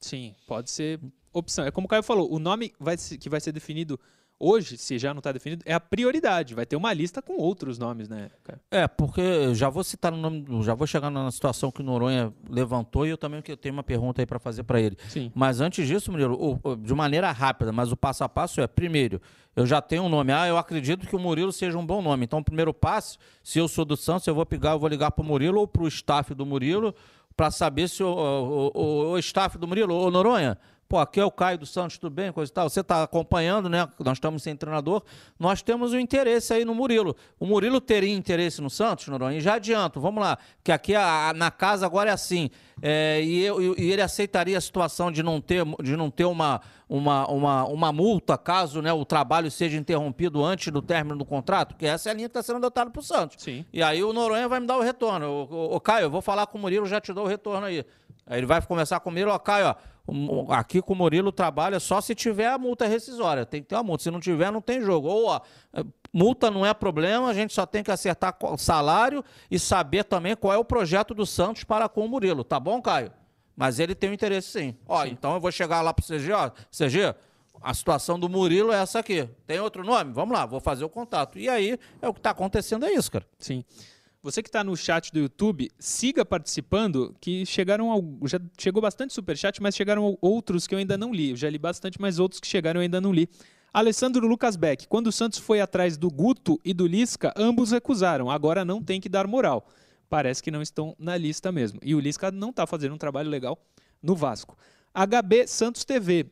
Sim, pode ser opção. É como o Caio falou, o nome vai, que vai ser definido hoje, se já não está definido, é a prioridade. Vai ter uma lista com outros nomes, né? É, porque já vou citar o nome, já vou chegar na situação que o Noronha levantou e eu também tenho uma pergunta aí para fazer para ele. Sim. Mas antes disso, Murilo, de maneira rápida, mas o passo a passo é, primeiro, eu já tenho um nome. Ah, eu acredito que o Murilo seja um bom nome. Então, o primeiro passo, se eu sou do Santos, eu vou pegar, eu vou ligar para o Murilo ou para o staff do Murilo para saber se o, o, o, o staff do Murilo, ô Noronha, Pô, aqui é o Caio do Santos, tudo bem? Coisa e tal. Você está acompanhando, né? Nós estamos sem treinador. Nós temos um interesse aí no Murilo. O Murilo teria interesse no Santos, Noronha? E já adianto, vamos lá. Que aqui a, a, na casa agora é assim. É, e, eu, e, ele aceitaria a situação de não ter, de não ter uma, uma, uma, uma multa caso né, o trabalho seja interrompido antes do término do contrato? Porque essa é a linha que está sendo adotada para o Santos. Sim. E aí o Noronha vai me dar o retorno. Ô, Caio, eu vou falar com o Murilo, já te dou o retorno aí. Aí ele vai começar com o Murilo, ó, Caio, ó Aqui com o Murilo trabalha só se tiver a multa rescisória. Tem que ter uma multa. Se não tiver, não tem jogo. Ou ó, multa não é problema, a gente só tem que acertar salário e saber também qual é o projeto do Santos para com o Murilo. Tá bom, Caio? Mas ele tem um interesse sim. Ó, sim. então eu vou chegar lá pro CG, ó. CG, a situação do Murilo é essa aqui. Tem outro nome? Vamos lá, vou fazer o contato. E aí, é o que está acontecendo, é isso, cara. Sim. Você que está no chat do YouTube, siga participando, que chegaram já chegou bastante superchat, mas chegaram outros que eu ainda não li. Eu já li bastante, mas outros que chegaram eu ainda não li. Alessandro Lucas Beck, quando o Santos foi atrás do Guto e do Lisca, ambos recusaram. Agora não tem que dar moral. Parece que não estão na lista mesmo. E o Lisca não está fazendo um trabalho legal no Vasco. HB Santos TV,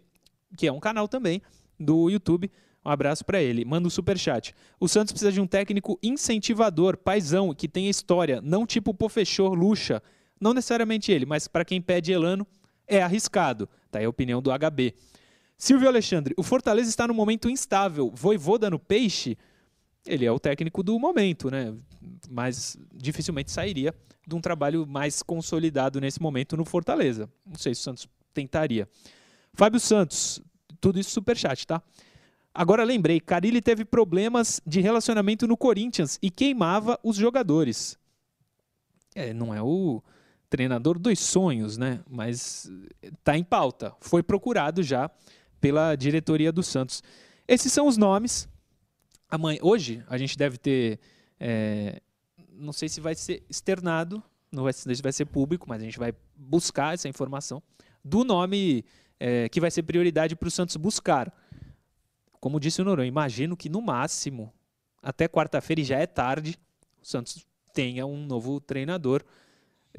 que é um canal também do YouTube, um abraço para ele. Manda um super chat. O Santos precisa de um técnico incentivador, paisão, que tenha história, não tipo Pofechor, Lucha. Não necessariamente ele, mas para quem pede Elano, é arriscado. Tá aí a opinião do HB. Silvio Alexandre, o Fortaleza está no momento instável. Voivoda no peixe? Ele é o técnico do momento, né? Mas dificilmente sairia de um trabalho mais consolidado nesse momento no Fortaleza. Não sei se o Santos tentaria. Fábio Santos, tudo isso super chat, tá? Agora lembrei, Carilli teve problemas de relacionamento no Corinthians e queimava os jogadores. É, não é o treinador dos sonhos, né? Mas está em pauta. Foi procurado já pela diretoria do Santos. Esses são os nomes. Amanhã, hoje a gente deve ter, é, não sei se vai ser externado, não vai, se vai ser público, mas a gente vai buscar essa informação do nome é, que vai ser prioridade para o Santos buscar. Como disse o Noronha, imagino que no máximo, até quarta-feira, e já é tarde, o Santos tenha um novo treinador.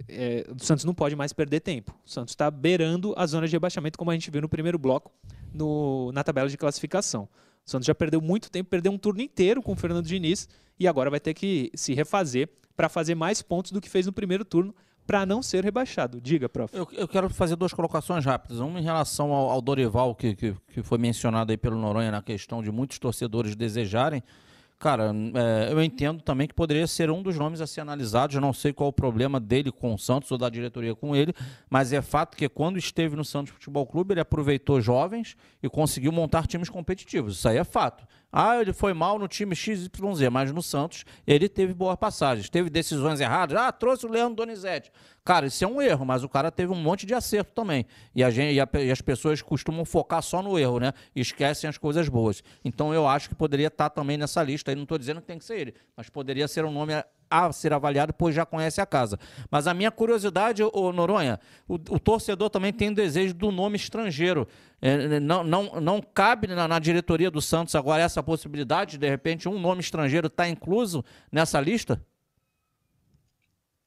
É, o Santos não pode mais perder tempo. O Santos está beirando a zona de rebaixamento, como a gente viu no primeiro bloco no, na tabela de classificação. O Santos já perdeu muito tempo, perdeu um turno inteiro com o Fernando Diniz e agora vai ter que se refazer para fazer mais pontos do que fez no primeiro turno para não ser rebaixado. Diga, prof. Eu, eu, quero fazer duas colocações rápidas. Uma em relação ao, ao Dorival, que, que, que, foi mencionado aí pelo Noronha na questão de muitos torcedores desejarem. Cara, é, eu entendo também que poderia ser um dos nomes a ser analisado. Eu não sei qual o problema dele com o Santos ou da diretoria com ele, mas é fato que quando esteve no Santos Futebol Clube, ele aproveitou jovens e conseguiu montar times competitivos. Isso aí é fato. Ah, ele foi mal no time XYZ, mas no Santos ele teve boas passagens. Teve decisões erradas. Ah, trouxe o Leandro Donizete. Cara, isso é um erro, mas o cara teve um monte de acerto também. E, a gente, e, a, e as pessoas costumam focar só no erro, né? E esquecem as coisas boas. Então eu acho que poderia estar também nessa lista. Aí não estou dizendo que tem que ser ele, mas poderia ser um nome a ser avaliado, pois já conhece a casa. Mas a minha curiosidade, ô Noronha, o, o torcedor também tem desejo do nome estrangeiro. É, não, não, não cabe na, na, diretoria do Santos agora essa possibilidade, de repente, um nome estrangeiro está incluso nessa lista?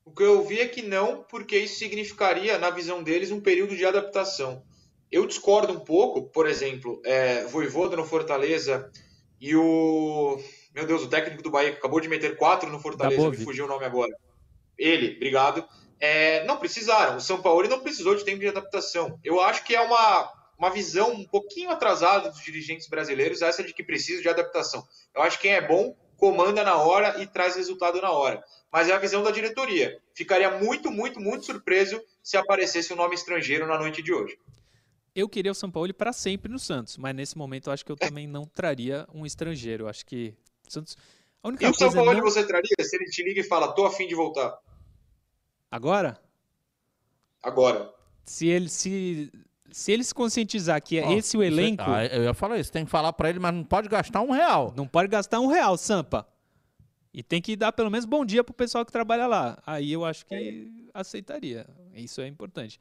O que eu vi é que não, porque isso significaria, na visão deles, um período de adaptação. Eu discordo um pouco, por exemplo, é, Voivoda no Fortaleza e o meu Deus, o técnico do Bahia que acabou de meter quatro no Fortaleza, me fugiu o nome agora. Ele, obrigado. É, não precisaram. O São Paulo não precisou de tempo de adaptação. Eu acho que é uma, uma visão um pouquinho atrasada dos dirigentes brasileiros, essa de que precisa de adaptação. Eu acho que quem é bom comanda na hora e traz resultado na hora. Mas é a visão da diretoria. Ficaria muito, muito, muito surpreso se aparecesse um nome estrangeiro na noite de hoje. Eu queria o São Paulo para sempre no Santos, mas nesse momento eu acho que eu também não traria um estrangeiro. Eu acho que Santos. A única e o São Paulo não... você traria se ele te liga e fala, tô afim de voltar? Agora? Agora. Se ele se, se ele se conscientizar que é oh, esse o elenco. ah, eu ia falar isso, tem que falar para ele, mas não pode gastar um real. Não pode gastar um real, Sampa. E tem que dar pelo menos bom dia pro pessoal que trabalha lá. Aí eu acho que é. aceitaria. Isso é importante.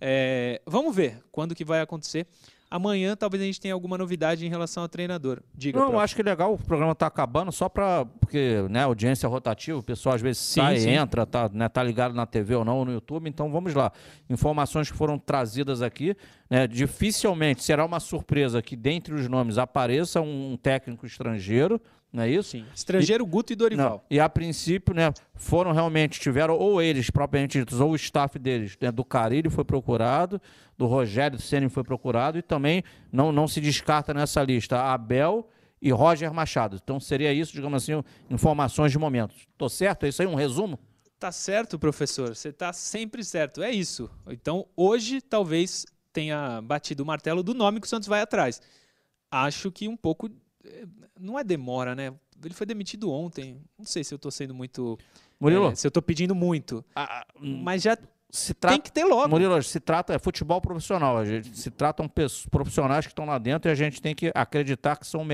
É, vamos ver quando que vai acontecer. Amanhã talvez a gente tenha alguma novidade em relação ao treinador. Diga. Não, acho que é legal, o programa tá acabando só para porque, né, audiência rotativa, o pessoal às vezes sim, sai, sim. entra, tá, né, tá ligado na TV ou não, ou no YouTube. Então vamos lá. Informações que foram trazidas aqui, né, dificilmente será uma surpresa que dentre os nomes apareça um técnico estrangeiro, não é isso? Sim. Estrangeiro, e, Guto e Dorival. Não, e a princípio, né, foram realmente, tiveram ou eles propriamente ditos, ou o staff deles, né, do Carilho foi procurado, do Rogério Ceni foi procurado, e também não, não se descarta nessa lista Abel e Roger Machado. Então seria isso, digamos assim, informações de momento. Tô certo? É isso aí, um resumo? Tá certo, professor. Você tá sempre certo. É isso. Então, hoje, talvez tenha batido o martelo do nome que o Santos vai atrás. Acho que um pouco não é demora, né? Ele foi demitido ontem. Não sei se eu estou sendo muito. Murilo? É, se eu estou pedindo muito. Ah, mas já se trata, tem que ter logo. Murilo, se trata, é futebol profissional. A gente, se tratam pessoas, profissionais que estão lá dentro e a gente tem que acreditar que são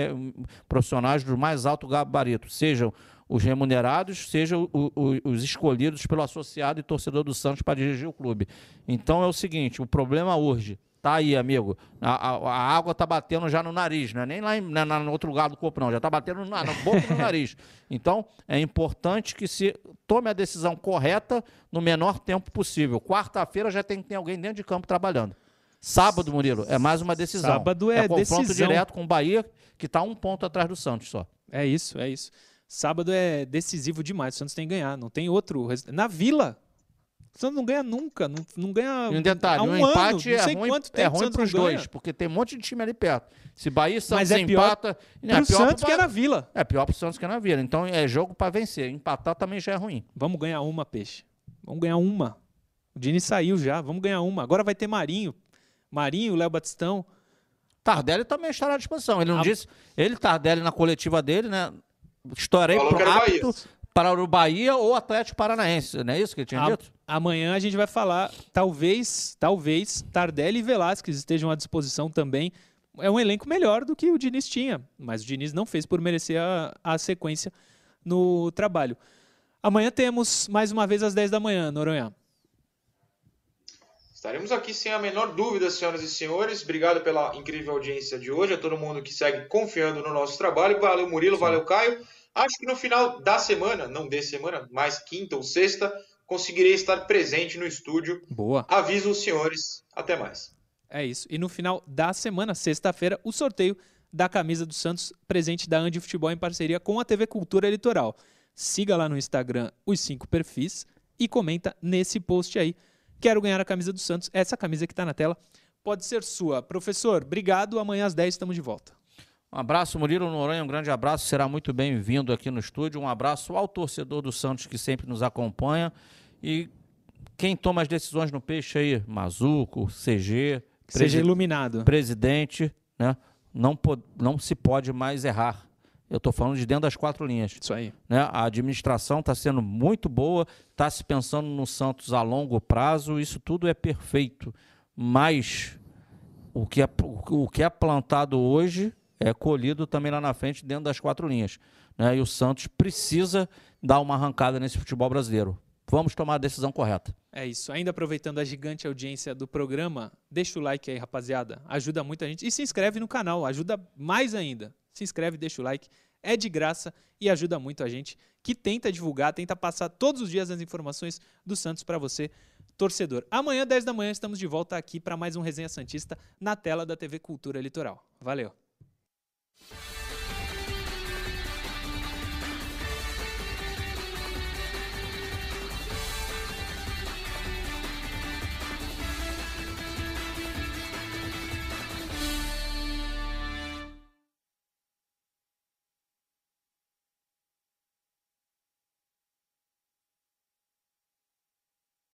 profissionais do mais alto gabarito, sejam os remunerados, sejam os escolhidos pelo associado e torcedor do Santos para dirigir o clube. Então é o seguinte: o problema urge. Tá aí, amigo. A, a, a, água tá batendo já no nariz, não é nem lá em, na, no outro lugar do corpo, não. Já tá batendo na, na boca e no nariz. Então, é importante que se tome a decisão correta no menor tempo possível. Quarta-feira já tem que ter alguém dentro de campo trabalhando. Sábado, Murilo, é mais uma decisão. Sábado é, é confronto decisão. direto com o Bahia, que está um ponto atrás do Santos só. É isso, é isso. Sábado é decisivo demais. O Santos tem que ganhar. Não tem outro. Na Vila, Santos não ganha nunca, não, não ganha. E um detalhe, um, um empate ano, é ruim, é ruim para os dois, porque tem um monte de time ali perto. Se Bahia e Santos é empata. Pior é, pior Santos que é na Vila. É pior para o Santos que é na Vila. Então é jogo para vencer. Empatar também já é ruim. Vamos ganhar uma, peixe. Vamos ganhar uma. O Dini saiu já, vamos ganhar uma. Agora vai ter Marinho. Marinho, Léo Batistão. Tardelli também estará à disposição. Ele não a... disse. Ele, Tardelli, na coletiva dele, né? Estarei apto para o Bahia ou Atlético Paranaense. Não é isso que ele tinha a... dito? Amanhã a gente vai falar, talvez, talvez, Tardelli e Velasquez estejam à disposição também. É um elenco melhor do que o Diniz tinha, mas o Diniz não fez por merecer a, a sequência no trabalho. Amanhã temos mais uma vez às 10 da manhã, Noronha. Estaremos aqui sem a menor dúvida, senhoras e senhores. Obrigado pela incrível audiência de hoje, a todo mundo que segue confiando no nosso trabalho. Valeu, Murilo, Sim. valeu, Caio. Acho que no final da semana, não de semana, mais quinta ou sexta, conseguirei estar presente no estúdio. Boa. Aviso os senhores. Até mais. É isso. E no final da semana, sexta-feira, o sorteio da camisa do Santos, presente da Andi Futebol em parceria com a TV Cultura Litoral. Siga lá no Instagram os cinco perfis e comenta nesse post aí Quero ganhar a camisa do Santos. Essa camisa que está na tela pode ser sua. Professor, obrigado. Amanhã às 10 estamos de volta. Um abraço, Murilo Noronha, um grande abraço, será muito bem-vindo aqui no estúdio. Um abraço ao torcedor do Santos que sempre nos acompanha. E quem toma as decisões no peixe aí, Mazuco, CG, seja iluminado. Presidente, né? Não, não se pode mais errar. Eu estou falando de dentro das quatro linhas. Isso aí. Né? A administração está sendo muito boa, está se pensando no Santos a longo prazo, isso tudo é perfeito. Mas o que é, o que é plantado hoje é colhido também lá na frente, dentro das quatro linhas. Né? E o Santos precisa dar uma arrancada nesse futebol brasileiro. Vamos tomar a decisão correta. É isso. Ainda aproveitando a gigante audiência do programa, deixa o like aí, rapaziada. Ajuda muita gente. E se inscreve no canal, ajuda mais ainda se inscreve, deixa o like. É de graça e ajuda muito a gente que tenta divulgar, tenta passar todos os dias as informações do Santos para você, torcedor. Amanhã, 10 da manhã, estamos de volta aqui para mais um Resenha Santista na tela da TV Cultura Litoral. Valeu! Bye.